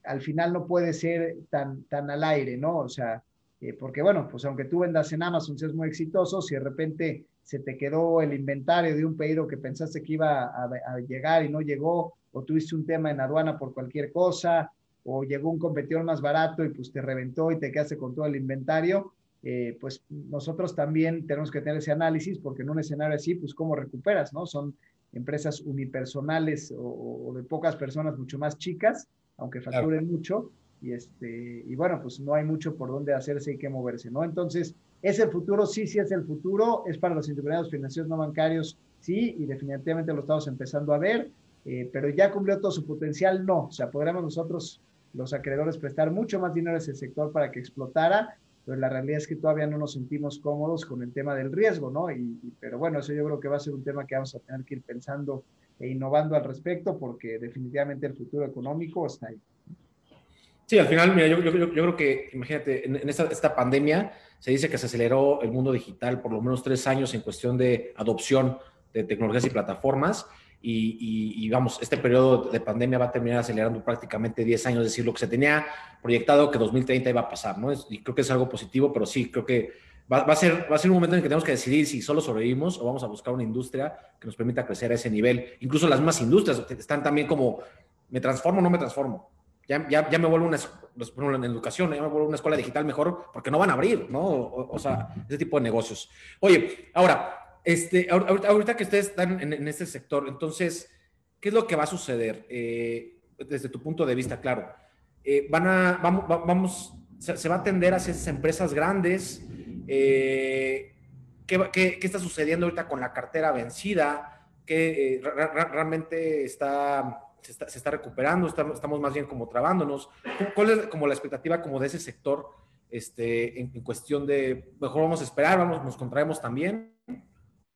al final no puede ser tan, tan al aire, ¿no? O sea, eh, porque bueno, pues aunque tú vendas en Amazon, seas muy exitoso, si de repente se te quedó el inventario de un pedido que pensaste que iba a, llegar y no llegó, o tuviste un tema en aduana por cualquier cosa, o llegó un competidor más barato y pues te reventó y te quedaste con todo el inventario, eh, pues nosotros también tenemos que tener ese análisis porque en un escenario así, pues cómo recuperas, ¿no? Son empresas unipersonales o, o de pocas personas mucho más chicas aunque facturen mucho, y, este, y bueno, pues no hay mucho por dónde hacerse y qué moverse, ¿no? Entonces, ¿es el futuro? Sí, sí es el futuro, es para los intermediarios financieros no bancarios, sí, y definitivamente lo estamos empezando a ver, eh, pero ya cumplió todo su potencial, no, o sea, podremos nosotros, los acreedores, prestar mucho más dinero a ese sector para que explotara, pero la realidad es que todavía no nos sentimos cómodos con el tema del riesgo, ¿no? Y, pero bueno, eso yo creo que va a ser un tema que vamos a tener que ir pensando e innovando al respecto porque definitivamente el futuro económico está ahí. Sí, al final, mira, yo, yo, yo creo que, imagínate, en, esta, esta, pandemia se dice que se aceleró el mundo digital por lo menos tres años en cuestión de adopción de tecnologías y plataformas. Y, y, vamos, este periodo de pandemia va a terminar acelerando prácticamente 10 años, es decir, lo que se tenía proyectado que 2030 iba a pasar, ¿no? y creo que es algo positivo, pero sí, creo que va, a ser, va a ser un momento en el que tenemos que decidir si solo sobrevivimos o vamos a buscar una industria que nos permita crecer a ese nivel. Incluso las mismas industrias están también como, ¿me transformo o no me transformo? Ya, ya, ya me vuelvo una, en educación, ya me vuelvo una escuela digital mejor porque no van a abrir, ¿no? O, sea, ese tipo de negocios. Oye, ahora, este, ahorita, que ustedes están en, este sector, entonces, ¿qué es lo que va a suceder? Eh, desde tu punto de vista, claro. Eh, van a, vamos, vamos se, se, va a atender hacia esas empresas grandes, eh, ¿qué, está sucediendo ahorita con la cartera vencida? ¿Qué eh, realmente está se, está, recuperando? Estamos, más bien como trabándonos. ¿Cuál es como la expectativa como de ese sector este, en, cuestión de, mejor vamos a esperar, vamos, nos contraemos también,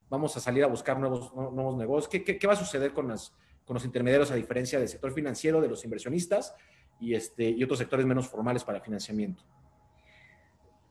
vamos a salir a buscar nuevos, nuevos negocios? ¿Qué, va a suceder con los intermediarios a diferencia del sector financiero, de los inversionistas y, este, y otros sectores menos formales para financiamiento?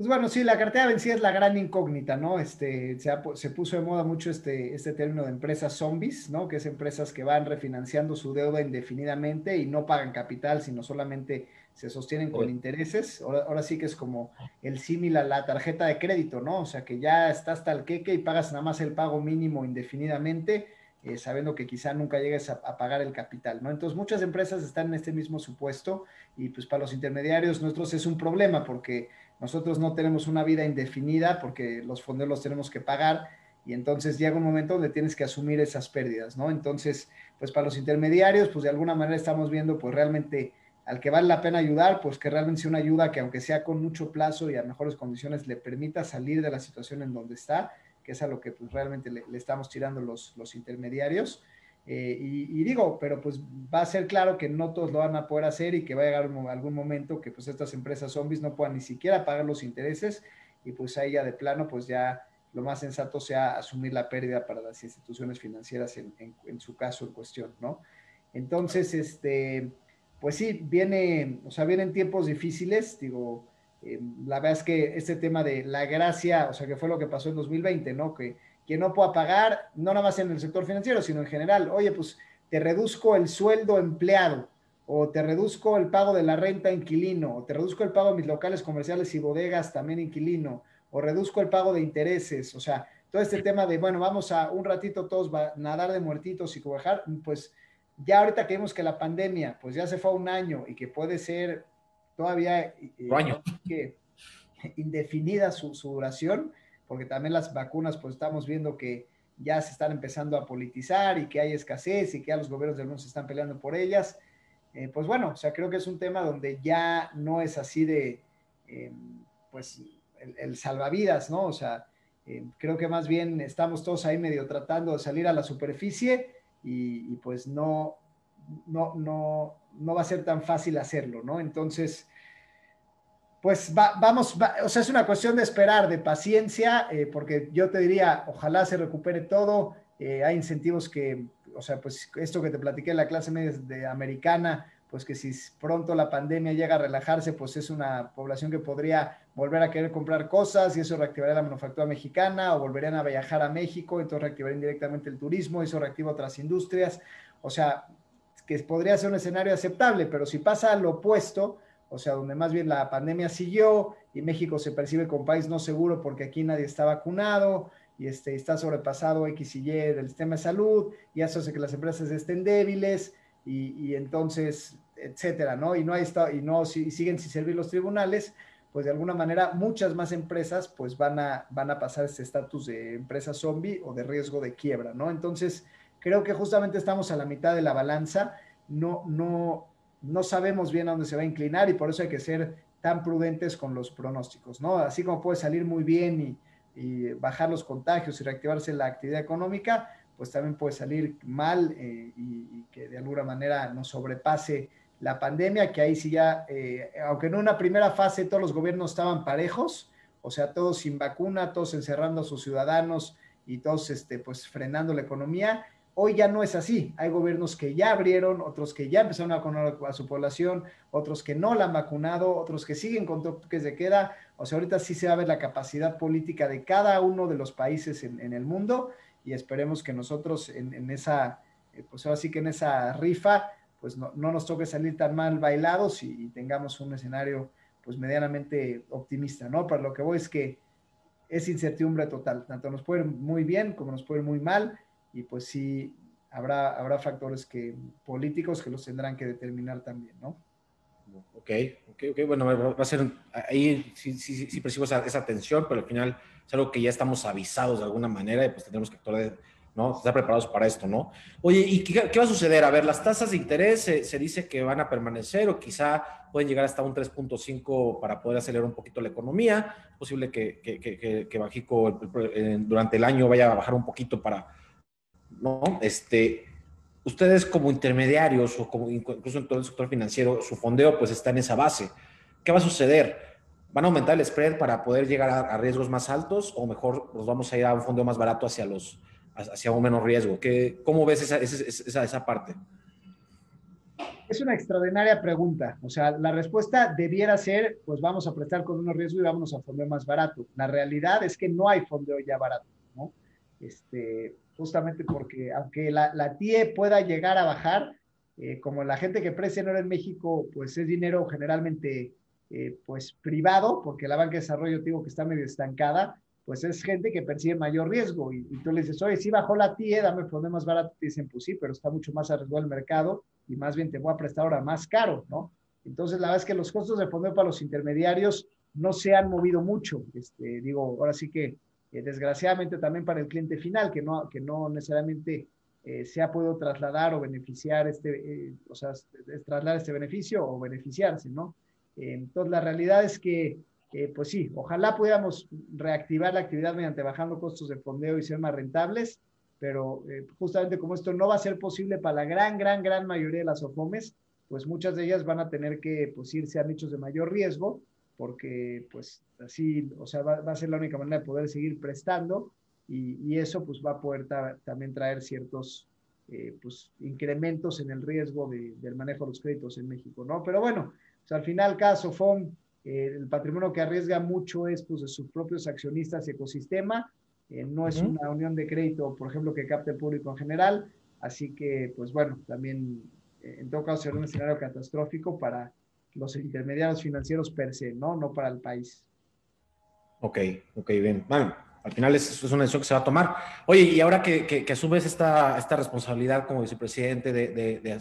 Pues bueno, sí, la cartera vencida es la gran incógnita, ¿no? Este, se, puso de moda mucho este, este término de empresas zombies, ¿no? Que es empresas que van refinanciando su deuda indefinidamente y no pagan capital, sino solamente se sostienen con intereses. Ahora, sí que es como el símil a la tarjeta de crédito, ¿no? O sea, que ya estás el queque y pagas nada más el pago mínimo indefinidamente, eh, sabiendo que quizá nunca llegues a, a, pagar el capital, ¿no? Entonces, muchas empresas están en este mismo supuesto y pues para los intermediarios nuestros es un problema porque nosotros no tenemos una vida indefinida porque los fondos los tenemos que pagar y entonces llega un momento donde tienes que asumir esas pérdidas, ¿no? Entonces, pues para los intermediarios, pues de alguna manera estamos viendo pues realmente al que vale la pena ayudar, pues que realmente sea una ayuda que aunque sea con mucho plazo y a mejores condiciones le permita salir de la situación en donde está, que es a lo que pues realmente le, estamos tirando los, los intermediarios. Eh, y, digo, pero pues va a ser claro que no todos lo van a poder hacer y que va a llegar algún momento que pues estas empresas zombies no puedan ni siquiera pagar los intereses y pues ahí ya de plano pues ya lo más sensato sea asumir la pérdida para las instituciones financieras en, en, su caso en cuestión, ¿no? Entonces, este, pues sí, viene, o sea, vienen tiempos difíciles, digo, eh, la verdad es que este tema de la gracia, o sea, que fue lo que pasó en 2020, ¿no? Que que no pueda pagar, no nada más en el sector financiero, sino en general. Oye, pues te reduzco el sueldo empleado, o te reduzco el pago de la renta inquilino, o te reduzco el pago de mis locales comerciales y bodegas también inquilino, o reduzco el pago de intereses. O sea, todo este tema de, bueno, vamos a un ratito todos a nadar de muertitos y cobajar, pues ya ahorita que vemos que la pandemia, pues ya se fue a un año y que puede ser todavía eh, año. que indefinida su, su duración, porque también las vacunas, pues estamos viendo que ya se están empezando a politizar y que hay escasez y que ya los gobiernos del mundo se están peleando por ellas. Eh, pues bueno, o sea, creo que es un tema donde ya no es así de, em, pues, el, salvavidas, ¿no? O sea, em, creo que más bien estamos todos ahí medio tratando de salir a la superficie y, pues no, no, no, no va a ser tan fácil hacerlo, ¿no? Entonces, pues vamos, o sea, es una cuestión de esperar, de paciencia, eh, porque yo te diría, ojalá se recupere todo, eh, hay incentivos que, o sea, pues esto que te platiqué en la clase media de americana, pues que si pronto la pandemia llega a relajarse, pues es una población que podría volver a querer comprar cosas y eso reactivaría la manufactura mexicana o volverían a viajar a México, entonces reactivaría indirectamente el turismo, eso reactiva otras industrias, o sea, que podría ser un escenario aceptable, pero si pasa lo opuesto, o sea, donde más bien la pandemia siguió y México se percibe como país no seguro porque aquí nadie está vacunado y este, está sobrepasado X y Y del sistema de salud y eso hace que las empresas estén débiles y, entonces, etcétera, ¿no? Y no hay estado, y no si, siguen sin servir los tribunales, pues de alguna manera muchas más empresas pues van a, van a pasar este estatus de empresa zombie o de riesgo de quiebra, ¿no? Entonces, creo que justamente estamos a la mitad de la balanza, no, no, no sabemos bien a dónde se va a inclinar y por eso hay que ser tan prudentes con los pronósticos, ¿no? Así como puede salir muy bien y, bajar los contagios y reactivarse la actividad económica, pues también puede salir mal eh, y, que de alguna manera nos sobrepase la pandemia, que ahí sí ya, eh, aunque en una primera fase todos los gobiernos estaban parejos, o sea, todos sin vacuna, todos encerrando a sus ciudadanos y todos este, pues frenando la economía, Hoy ya no es así. Hay gobiernos que ya abrieron, otros que ya empezaron a vacunar a su población, otros que no la han vacunado, otros que siguen con toques de queda. O sea, ahorita sí se va a ver la capacidad política de cada uno de los países en, el mundo y esperemos que nosotros en, esa, eh, pues ahora que en esa rifa, pues no, nos toque salir tan mal bailados y, tengamos un escenario pues medianamente optimista, ¿no? Pero lo que voy es que es incertidumbre total. Tanto nos puede muy bien como nos puede muy mal y pues sí, habrá, habrá factores que, políticos que los tendrán que determinar también, ¿no? Ok, ok, ok, bueno, va a ser, ahí sí, sí, sí percibo esa, esa, tensión, pero al final es algo que ya estamos avisados de alguna manera y pues tenemos que actuar, ¿no? Estar preparados para esto, ¿no? Oye, ¿y qué, qué va a suceder? A ver, las tasas de interés se, se, dice que van a permanecer o quizá pueden llegar hasta un 3.5 para poder acelerar un poquito la economía. Es posible que, que, que, que Bajico durante el año vaya a bajar un poquito para ¿no? Este, ustedes como intermediarios o como incluso en todo el sector financiero, su fondeo pues está en esa base. ¿Qué va a suceder? ¿Van a aumentar el spread para poder llegar a, riesgos más altos o mejor nos vamos a ir a un fondeo más barato hacia los hacia un menos riesgo? ¿Qué, ¿Cómo ves esa, esa, esa parte? Es una extraordinaria pregunta. O sea, la respuesta debiera ser, pues vamos a prestar con menos riesgo y vamos a fondeo más barato. La realidad es que no hay fondeo ya barato, ¿no? Este, justamente porque aunque la, la TIE pueda llegar a bajar, eh, como la gente que presta dinero en México, pues es dinero generalmente eh, pues privado, porque la banca de desarrollo, digo que está medio estancada, pues es gente que percibe mayor riesgo. Y, tú le dices, oye, si bajó la TIE, dame el más barato. Te dicen, pues sí, pero está mucho más arriesgado el mercado y más bien te voy a prestar ahora más caro, ¿no? Entonces, la verdad es que los costos de fondo para los intermediarios no se han movido mucho. Este, digo, ahora sí que eh, desgraciadamente también para el cliente final, que no, que no necesariamente eh, se ha podido trasladar o beneficiar este, eh, o sea, trasladar este beneficio o beneficiarse, ¿no? entonces, la realidad es que, pues sí, ojalá pudiéramos reactivar la actividad mediante bajando costos de fondeo y ser más rentables, pero justamente como esto no va a ser posible para la gran, gran, gran mayoría de las OFOMES, pues muchas de ellas van a tener que pues, irse a nichos de mayor riesgo porque pues así, o sea, va, a ser la única manera de poder seguir prestando y, eso pues va a poder también traer ciertos eh, pues incrementos en el riesgo del manejo de los créditos en México, ¿no? Pero bueno, al final caso FOM, eh, el patrimonio que arriesga mucho es pues de sus propios accionistas y ecosistema, eh, no es una unión de crédito, por ejemplo, que capte el público en general, así que pues bueno, también en todo caso será un escenario catastrófico para los intermediarios financieros per se, ¿no? No para el país. Ok, ok, bien. Bueno, al final es, es una decisión que se va a tomar. Oye, y ahora que, que, asumes esta, esta responsabilidad como vicepresidente de, de, de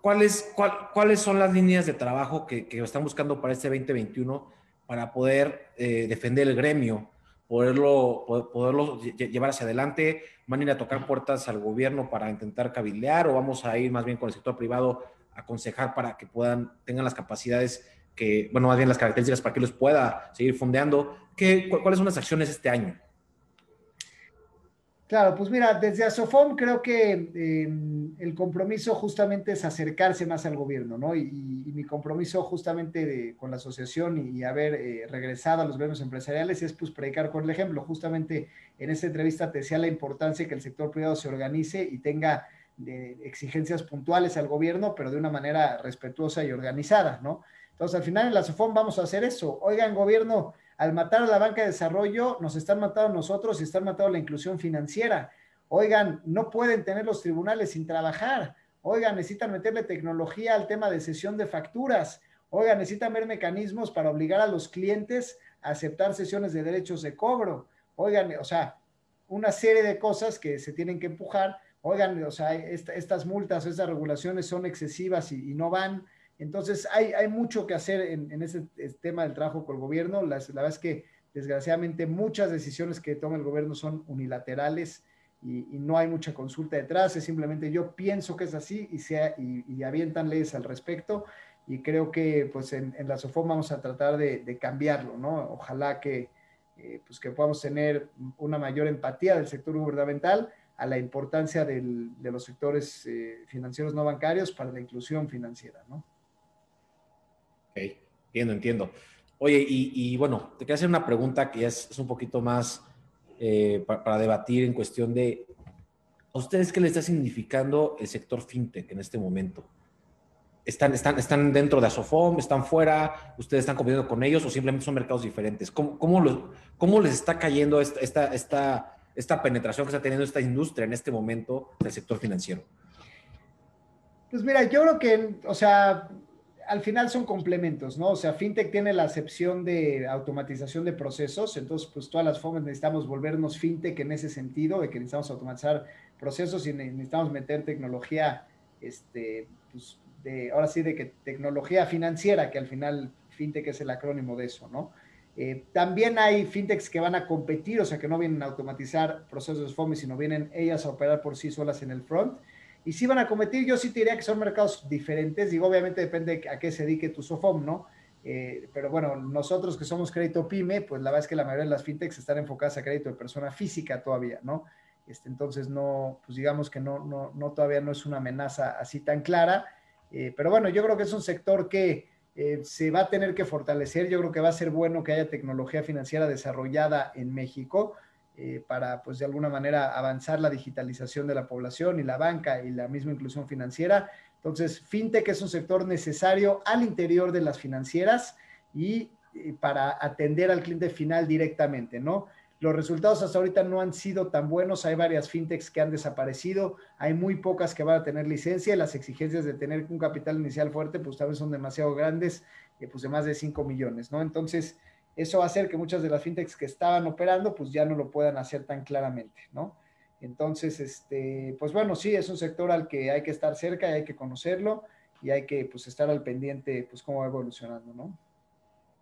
¿cuáles, ¿cuáles son las líneas de trabajo que, que están buscando para este 2021 para poder eh, defender el gremio, poderlo, poderlo llevar hacia adelante? ¿Van a ir a tocar puertas al gobierno para intentar cabildear o vamos a ir más bien con el sector privado aconsejar para que puedan, tengan las capacidades que, bueno, más bien las características para que los pueda seguir fondeando. ¿Qué, ¿Cuáles son las acciones este año? Claro, pues mira, desde Asofom creo que em, el compromiso justamente es acercarse más al gobierno, ¿no? Y, mi compromiso justamente con la asociación y, haber eh, regresado a los gremios empresariales es pues predicar con el ejemplo. Justamente en esta entrevista te decía la importancia que el sector privado se organice y tenga eh, exigencias puntuales al gobierno, pero de una manera respetuosa y organizada, ¿no? Entonces, al final en la Asofom vamos a hacer eso. Oigan, gobierno, al matar a la banca de desarrollo, nos están matando nosotros y están matando la inclusión financiera. Oigan, no pueden tener los tribunales sin trabajar. Oigan, necesitan meterle tecnología al tema de sesión de facturas. Oigan, necesitan ver mecanismos para obligar a los clientes a aceptar sesiones de derechos de cobro. Oigan, o sea, una serie de cosas que se tienen que empujar. Oigan, o sea, estas multas, estas regulaciones son excesivas y no van. Entonces, hay, mucho que hacer en, ese tema del trabajo con el gobierno. la verdad es que, desgraciadamente, muchas decisiones que toma el gobierno son unilaterales y, no hay mucha consulta detrás. Es simplemente yo pienso que es así y, sea, y, avientan leyes al respecto. Y creo que, pues, en, la SOFOM vamos a tratar de, cambiarlo, ¿no? Ojalá que, eh, pues, que podamos tener una mayor empatía del sector gubernamental a la importancia de los sectores eh, financieros no bancarios para la inclusión financiera, ¿no? Ok, entiendo, entiendo. Oye, y, bueno, te quiero hacer una pregunta que es, es un poquito más eh, para, debatir en cuestión de, ¿a ustedes qué les está significando el sector fintech en este momento? ¿Están, están, están dentro de Asofom? ¿Están fuera? ¿Ustedes están compitiendo con ellos o simplemente son mercados diferentes? ¿Cómo, cómo, cómo les está cayendo esta, esta, esta, esta penetración que está teniendo esta industria en este momento del sector financiero? Pues mira, yo creo que, o sea, al final son complementos, ¿no? O sea, FinTech tiene la acepción de automatización de procesos, entonces pues todas las formas necesitamos volvernos FinTech en ese sentido, de que necesitamos automatizar procesos y necesitamos meter tecnología, este, pues de, ahora sí, de que tecnología financiera, que al final FinTech es el acrónimo de eso, ¿no? Eh, también hay fintechs que van a competir, o sea, que no vienen a automatizar procesos de FOMI, sino vienen ellas a operar por sí solas en el front. Y si van a competir, yo sí te diría que son mercados diferentes. Digo, obviamente depende a qué se dedique tu SOFOM, ¿no? Eh, pero bueno, nosotros que somos crédito PYME, pues la verdad es que la mayoría de las fintechs están enfocadas a crédito de persona física todavía, ¿no? Este, entonces, no, pues digamos que no, no, no todavía no es una amenaza así tan clara. Eh, pero bueno, yo creo que es un sector que eh, se va a tener que fortalecer. Yo creo que va a ser bueno que haya tecnología financiera desarrollada en México eh, para, pues, de alguna manera avanzar la digitalización de la población y la banca y la misma inclusión financiera. Entonces, FinTech es un sector necesario al interior de las financieras y, para atender al cliente final directamente, ¿no? Los resultados hasta ahorita no han sido tan buenos. Hay varias fintechs que han desaparecido. Hay muy pocas que van a tener licencia. Las exigencias de tener un capital inicial fuerte, pues tal vez son demasiado grandes, eh, pues de más de 5 millones, ¿no? Entonces, eso va a hacer que muchas de las fintechs que estaban operando, pues ya no lo puedan hacer tan claramente, ¿no? Entonces, este, pues bueno, sí, es un sector al que hay que estar cerca y hay que conocerlo y hay que pues estar al pendiente, pues cómo va evolucionando, ¿no?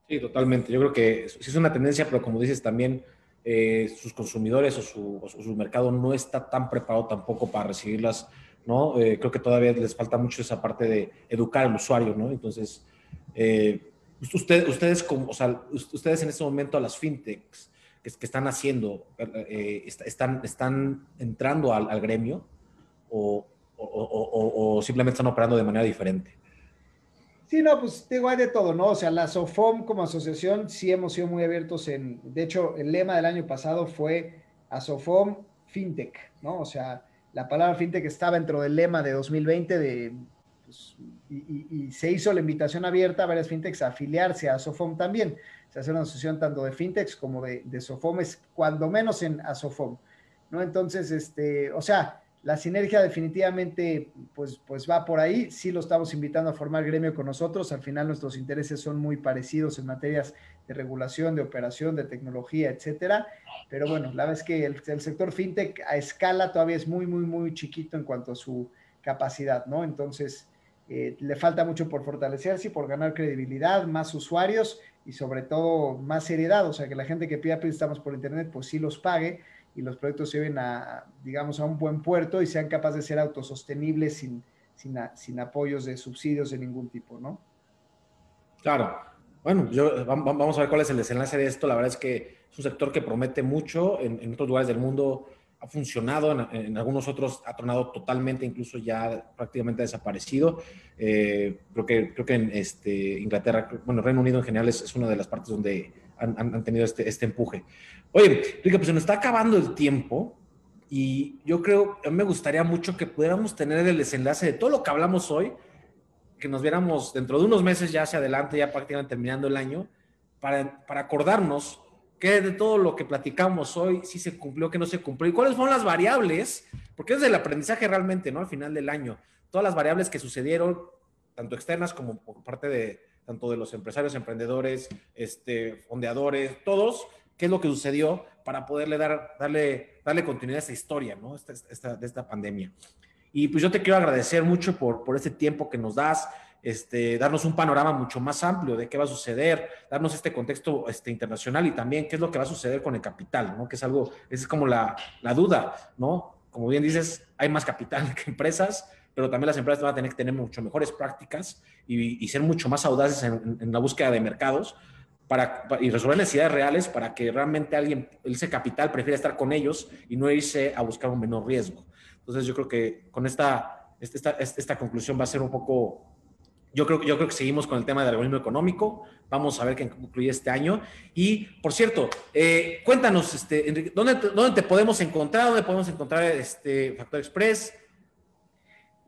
Sí, totalmente. Yo creo que sí es una tendencia, pero como dices también, eh, sus consumidores o su, mercado no está tan preparado tampoco para recibirlas, ¿no? Eh, creo que todavía les falta mucho esa parte de educar al usuario, ¿no? Entonces, eh, ustedes, como, o sea, ustedes en este momento a las fintechs que, que están haciendo, eh, están, están entrando al, gremio o, o, simplemente están operando de manera diferente? Sí, no, pues digo, hay de todo, ¿no? O sea, la SOFOM como asociación sí hemos sido muy abiertos en, de hecho, el lema del año pasado fue ASOFOM FinTech, ¿no? O sea, la palabra FinTech estaba dentro del lema de 2020 de pues, y, se hizo la invitación abierta a varias fintechs a afiliarse a Sofom también. Se hace una asociación tanto de fintechs como de, de Sofomes, cuando menos en Asofom, ¿no? Entonces, este, o sea, la sinergia definitivamente pues, pues va por ahí. Sí lo estamos invitando a formar gremio con nosotros. Al final nuestros intereses son muy parecidos en materias de regulación, de operación, de tecnología, etcétera. Pero bueno, la verdad es que el, sector fintech a escala todavía es muy, muy, muy chiquito en cuanto a su capacidad, ¿no? Entonces, eh, le falta mucho por fortalecerse y por ganar credibilidad, más usuarios y sobre todo más seriedad, o sea, que la gente que pida préstamos por internet pues sí los pague y los proyectos lleven a, digamos, a un buen puerto y sean capaces de ser autosostenibles sin, sin, apoyos de subsidios de ningún tipo, ¿no? Claro. Bueno, yo, vamos a ver cuál es el desenlace de esto. La verdad es que es un sector que promete mucho. En, en otros lugares del mundo ha funcionado, en, algunos otros ha tornado totalmente, incluso ya prácticamente desaparecido. Eh, creo que, creo que en este, Inglaterra, bueno, Reino Unido en general es, una de las partes donde han, han tenido este, este, empuje. Oye, Rica, pues se nos está acabando el tiempo y yo creo, me gustaría mucho que pudiéramos tener el desenlace de todo lo que hablamos hoy, que nos viéramos dentro de unos meses ya hacia adelante, ya prácticamente terminando el año, para, para acordarnos qué de todo lo que platicamos hoy, si se cumplió, qué no se cumplió, y cuáles fueron las variables, porque es el aprendizaje realmente, ¿no? Al final del año, todas las variables que sucedieron, tanto externas como por parte de tanto de los empresarios, emprendedores, este, fondeadores, todos, qué es lo que sucedió para poderle dar, darle, darle continuidad a esta historia, ¿no? Esta, de esta pandemia. Y pues yo te quiero agradecer mucho por, por este tiempo que nos das, este, darnos un panorama mucho más amplio de qué va a suceder, darnos este contexto este, internacional y también qué es lo que va a suceder con el capital, ¿no? Que es algo, es como la, la duda, ¿no? Como bien dices, hay más capital que empresas, pero también las empresas van a tener que tener mucho mejores prácticas y, y ser mucho más audaces en, en, la búsqueda de mercados para, y resolver necesidades reales para que realmente alguien, ese capital prefiera estar con ellos y no irse a buscar un menor riesgo. Entonces yo creo que con esta, esta, esta conclusión va a ser un poco yo creo, yo creo que seguimos con el tema del algoritmo económico. Vamos a ver qué concluye este año. Y, por cierto, eh, cuéntanos, este, Enrique, ¿dónde, ¿dónde te podemos encontrar? ¿Dónde podemos encontrar este Factor Express?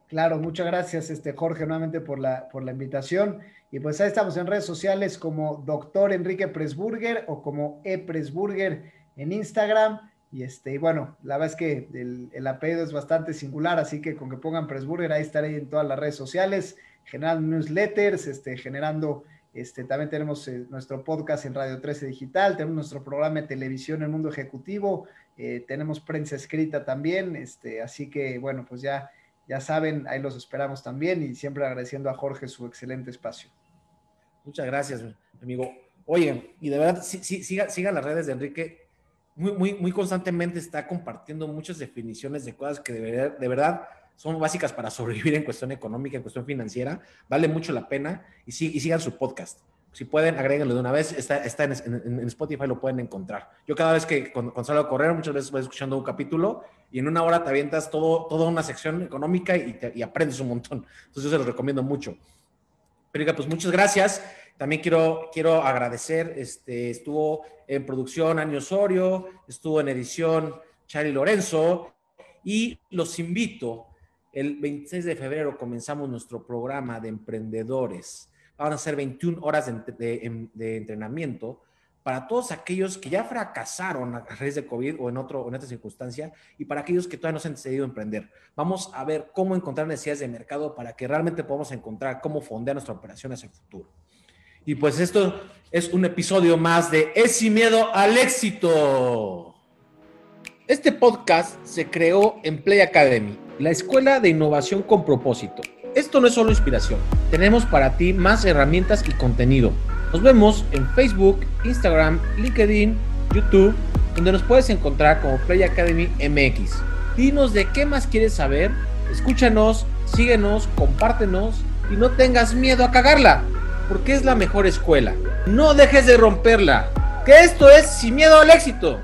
Claro, muchas gracias, este, Jorge, nuevamente por la, por la invitación. Y pues ahí estamos en redes sociales como Doctor Enrique Presburger o como E Presburger en Instagram. Y este, y bueno, la verdad es que el, el apellido es bastante singular, así que con que pongan Presburger, ahí estaré en todas las redes sociales generando newsletters, este, generando, este, también tenemos eh, nuestro podcast en Radio 13 Digital, tenemos nuestro programa de televisión El Mundo Ejecutivo, eh, tenemos prensa escrita también, este, así que bueno, pues ya, ya saben, ahí los esperamos también y siempre agradeciendo a Jorge su excelente espacio. Muchas gracias, amigo. Oye, y de verdad, sí, sí, sigan siga las redes de Enrique. Muy, muy, muy constantemente está compartiendo muchas definiciones de cosas que de de verdad son básicas para sobrevivir en cuestión económica, en cuestión financiera. Vale mucho la pena y, sí, sigan su podcast. Si pueden, agréguenlo de una vez. Está, está en, Spotify, lo pueden encontrar. Yo cada vez que con, salgo a correr, muchas veces voy escuchando un capítulo y en una hora te avientas todo, toda una sección económica y, y aprendes un montón. Entonces yo se los recomiendo mucho. Pero pues muchas gracias. También quiero, quiero agradecer, este, estuvo en producción Año Osorio, estuvo en edición Charlie Lorenzo y los invito el 26 de febrero comenzamos nuestro programa de emprendedores. Van a ser 21 horas de, entrenamiento para todos aquellos que ya fracasaron a raíz de COVID o en, otro, en otra circunstancia y para aquellos que todavía no se han decidido emprender. Vamos a ver cómo encontrar necesidades de mercado para que realmente podamos encontrar cómo fondear nuestra operación hacia el futuro. Y pues esto es un episodio más de Es sin miedo al éxito. Este podcast se creó en Play Academy la escuela de innovación con propósito. Esto no es solo inspiración, tenemos para ti más herramientas y contenido. Nos vemos en Facebook, Instagram, LinkedIn, YouTube, donde nos puedes encontrar como Play Academy MX. Dinos de qué más quieres saber, escúchanos, síguenos, compártenos y no tengas miedo a cagarla, porque es la mejor escuela. No dejes de romperla, que esto es sin miedo al éxito.